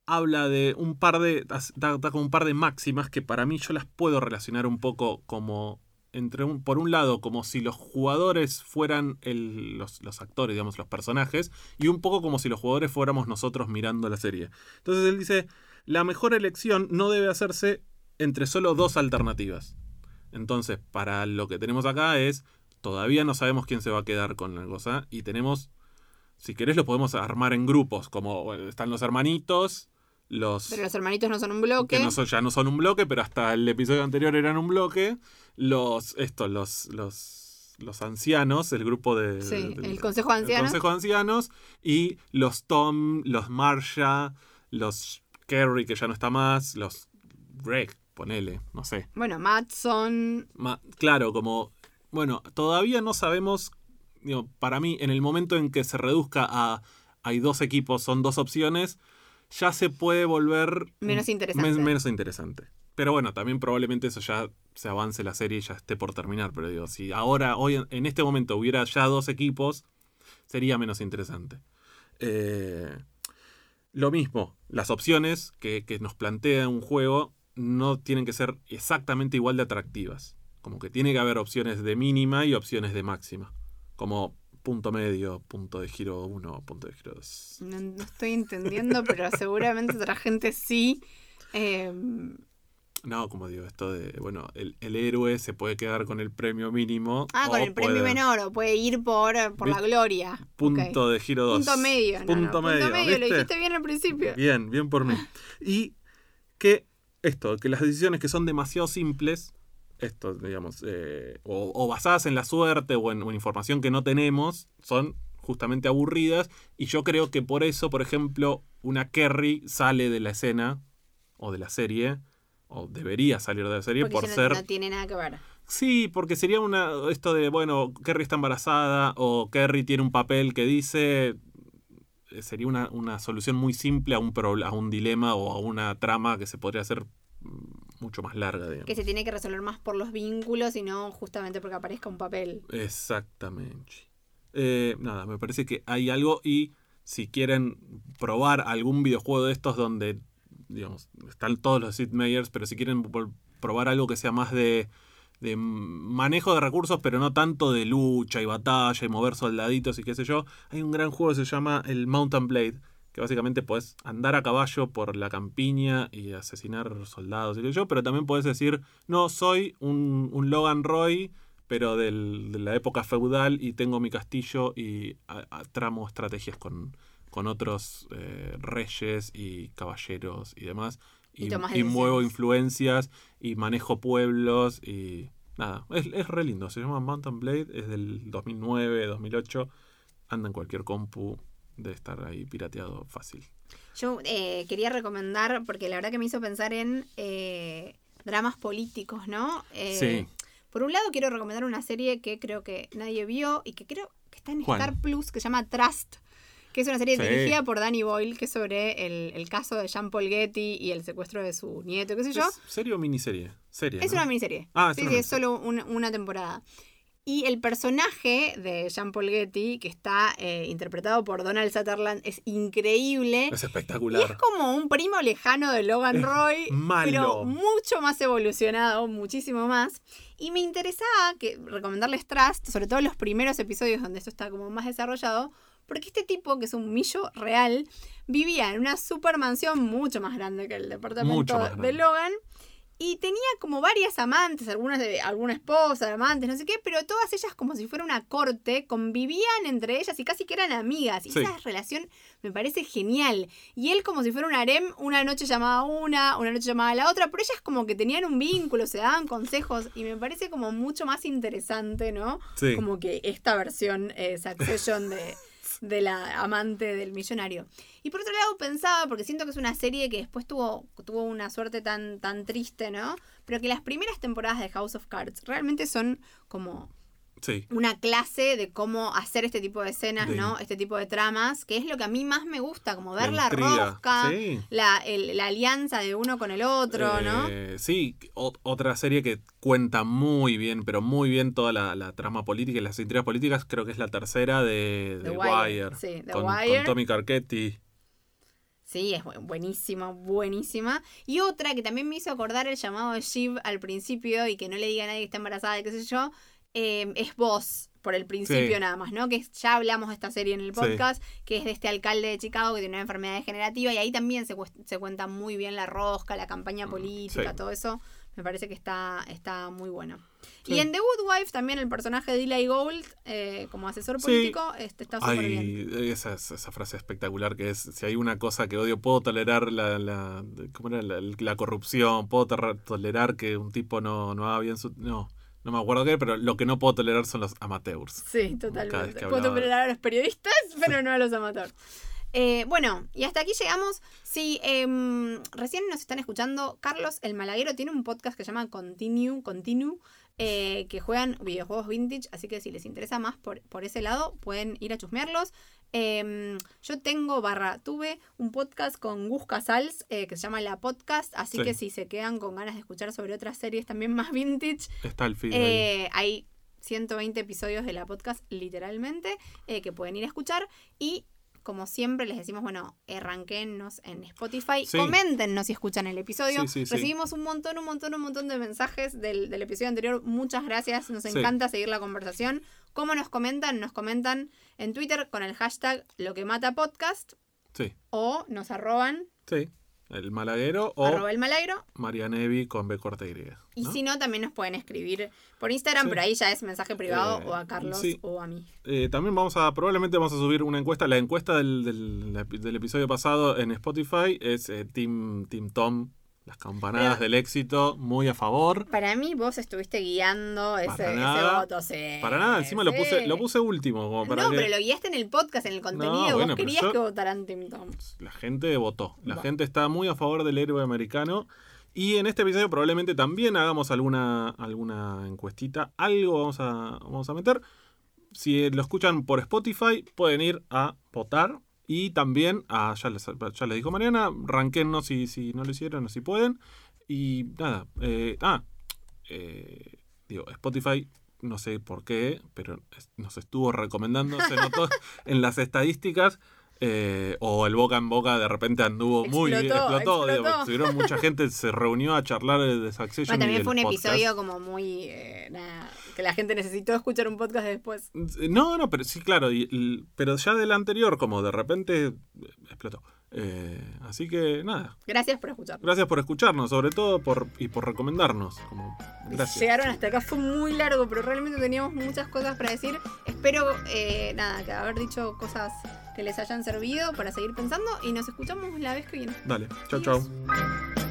habla de un par de. da, da como un par de máximas que para mí yo las puedo relacionar un poco como entre un, por un lado como si los jugadores fueran el- los, los actores, digamos, los personajes, y un poco como si los jugadores fuéramos nosotros mirando la serie. Entonces él dice, la mejor elección no debe hacerse entre solo dos alternativas. Entonces, para lo que tenemos acá es, todavía no sabemos quién se va a quedar con la cosa, y tenemos, si querés lo podemos armar en grupos, como están los hermanitos, los... Pero los hermanitos no son un bloque. Que no son- ya no son un bloque, pero hasta el episodio anterior eran un bloque. Los, estos, los, los, los ancianos, el grupo de. Sí, el Consejo de el Ancianos. Consejo de Ancianos. Y los Tom, los Marsha, los Kerry, que ya no está más, los Greg, ponele, no sé. Bueno, Matson. Ma- claro, como. Bueno, todavía no sabemos. digo, para mí, en el momento en que se reduzca a. Hay dos equipos, son dos opciones. Ya se puede volver. Menos interesante. men- menos interesante. Pero bueno, también probablemente eso ya se avance la serie y ya esté por terminar. Pero digo, si ahora, hoy, en- en este momento hubiera ya dos equipos, sería menos interesante. Eh, lo mismo, las opciones que, que nos plantea un juego no tienen que ser exactamente igual de atractivas. Como que tiene que haber opciones de mínima y opciones de máxima. Como punto medio, punto de giro 1, punto de giro 2. No, no estoy entendiendo, pero seguramente otra gente sí. Eh, No, como digo, esto de, bueno, el, el héroe se puede quedar con el premio mínimo. ah, con el premio menor, o puede ir por, por la gloria. Punto de giro 2. Punto medio. no, Punto no, medio. Punto medio, lo dijiste bien al principio. Bien, bien por mí. Y que esto, que las decisiones que son demasiado simples, esto, digamos, eh, o, o basadas en la suerte o en, o en información que no tenemos, son justamente aburridas. Y yo creo que por eso, por ejemplo, una Kerry sale de la escena o de la serie, o debería salir de la serie Porque por si ser... no tiene nada que ver. Sí, porque sería una esto de, bueno, Kerry está embarazada o Kerry tiene un papel que dice, eh, sería una, una solución muy simple a un, a un dilema o a una trama que se podría hacer mm, mucho más larga. digamos. Que se tiene que resolver más por los vínculos y no justamente porque aparezca un papel. Exactamente. Eh, nada, me parece que hay algo y si quieren probar algún videojuego de estos donde, digamos, están todos los Sid Meier's, pero si quieren probar algo que sea más de, de manejo de recursos, pero no tanto de lucha y batalla y mover soldaditos y qué sé yo, hay un gran juego que se llama el Mountain Blade, que básicamente puedes andar a caballo por la campiña y asesinar soldados y sé yo, pero también puedes decir, no, soy un, un Logan Roy pero del- de la época feudal y tengo mi castillo y a- a- tramo estrategias con, con otros eh, reyes y caballeros y demás. Y muevo influencias y manejo pueblos y nada, es, es re lindo. Se llama Mountain Blade, es del 2009, 2008. Anda en cualquier compu, de estar ahí pirateado fácil. Yo eh, quería recomendar, porque la verdad que me hizo pensar en eh, dramas políticos, ¿no? Eh, Sí. Por un lado quiero recomendar una serie que creo que nadie vio y que creo que está en ¿Cuál? Star Plus, que se llama Trust, que es una serie Sí. dirigida por Danny Boyle, que es sobre el, el caso de Jean Paul Getty y el secuestro de su nieto, qué sé yo. ¿Es serie o miniserie? Serie. Es ¿no? una miniserie. Ah, es sí, una sí, es solo una temporada. Y el personaje de Jean Paul Getty, que está eh, interpretado por Donald Sutherland, es increíble. Es Y espectacular. es como un primo lejano de Logan Es Roy, malo. pero mucho más evolucionado, muchísimo más. Y me interesaba que recomendarles Trust, sobre todo los primeros episodios donde esto está como más desarrollado, porque este tipo, que es un millo real, vivía en una super mansión mucho más grande que el departamento de. Logan. Y tenía como varias amantes, algunas de alguna esposa, amantes, no sé qué, pero todas ellas como si fuera una corte, convivían entre ellas y casi que eran amigas. Y Sí. esa relación me parece genial. Y él como si fuera un harem, una noche llamaba a una, una noche llamaba a la otra, pero ellas como que tenían un vínculo, se daban consejos y me parece como mucho más interesante, ¿no? Sí. Como que esta versión eh, Succession de, de la amante del millonario. Y por otro lado pensaba, porque siento que es una serie que después tuvo, tuvo una suerte tan, tan triste, ¿no? Pero que las primeras temporadas de House of Cards realmente son como Sí. una clase de cómo hacer este tipo de escenas, ¿no? Este tipo de tramas, que es lo que a mí más me gusta, como ver la, rosca, Sí. la, el- la alianza de uno con el otro, ¿no? Eh, sí, o- otra serie que cuenta muy bien, pero muy bien toda la, la trama política y las intrigas políticas, creo que es la tercera de, The Wire, Wire. sí, The con, Wire. con Tommy Carcetti. Sí, es bu- buenísima, buenísima. Y otra que también me hizo acordar el llamado de Shiv al principio y que no le diga a nadie que está embarazada y qué sé yo, eh, es vos, por el principio Sí. nada más, ¿no? Que ya hablamos de esta serie en el Sí. podcast, que es de este alcalde de Chicago que tiene una enfermedad degenerativa y ahí también se, se cuenta muy bien la rosca, la campaña política, Mm, sí. todo eso. Me parece que está, está muy bueno. Y en The Good Wife también el personaje de Eli Gold, eh, como asesor político, este, está súper bien. Esa, esa frase espectacular que es, si hay una cosa que odio, puedo tolerar la, la, ¿cómo era? la, la corrupción, puedo tolerar que un tipo no, no haga bien su... No, no me acuerdo qué, pero lo que no puedo tolerar son los amateurs. Sí, totalmente. Puedo tolerar a los periodistas, pero no a los amateurs. Eh, bueno, y hasta aquí llegamos. Si em, recién nos están escuchando, Carlos el Malaguero tiene un podcast que se llama Continue, Continue eh, que juegan videojuegos vintage, así que si les interesa más por, por ese lado, pueden ir a chusmearlos. Em, yo tengo barra, tuve un podcast con Gus Casals eh, que se llama La Podcast, así Sí. que si se quedan con ganas de escuchar sobre otras series también más vintage, Está el feed ahí. eh, hay 120 episodios de la podcast, literalmente, que pueden ir a escuchar. Y como siempre, les decimos, bueno, arranquennos en Spotify. Sí. Coméntenos si escuchan el episodio. Sí, sí, sí. Recibimos un montón, un montón, un montón de mensajes del, del episodio anterior. Muchas gracias. Nos encanta seguir la conversación. ¿Cómo nos comentan? Nos comentan en Twitter con el hashtag lo que mata podcast Sí, o nos arroban sí. El malaguero o arroba el. Marianevi con B corta Y. Y si no, también nos pueden escribir por Instagram, Sí. pero ahí ya es mensaje privado Eh, o a Carlos sí. o a mí. Eh, también vamos a, probablemente vamos a subir una encuesta. La encuesta del, del, del episodio pasado en Spotify es eh, Team, Team Tom, las campanadas Pero- del éxito, muy a favor. Para mí vos estuviste guiando ese, Para ese nada. voto, sí. Para nada, encima lo puse, lo puse último, como para no, que pero lo guiaste en el podcast, en el contenido. vos querías yo- que votaran Tim Tom. la gente votó. La gente está muy a favor del héroe americano. Y en este episodio probablemente también hagamos alguna, alguna encuestita. Algo vamos a, vamos a meter. Si lo escuchan por Spotify, pueden ir a votar. Y también, a, ya, les, ya les dijo Mariana, ranquennos si, si no lo hicieron o si pueden. Y nada, eh, ah, eh, digo, Spotify, no sé por qué, pero nos estuvo recomendando, se notó en las estadísticas. Eh, o el boca en boca de repente anduvo muy bien, Explotó, explotó, tuvieron mucha gente, se reunió a charlar de Bueno, Succession. y también del fue un podcast. episodio como muy. eh, nada, que la gente necesitó escuchar un podcast después. No, no, pero sí, claro, y- y- pero ya del anterior, como de repente eh, explotó. Eh, así que nada, Gracias por escuchar. gracias por escucharnos, sobre todo por y por recomendarnos. Como, gracias. Llegaron hasta acá, fue muy largo, pero realmente teníamos muchas cosas para decir. Espero, eh, nada, que haber dicho cosas que les hayan servido para seguir pensando y nos escuchamos la vez que viene. Dale, chao, chao.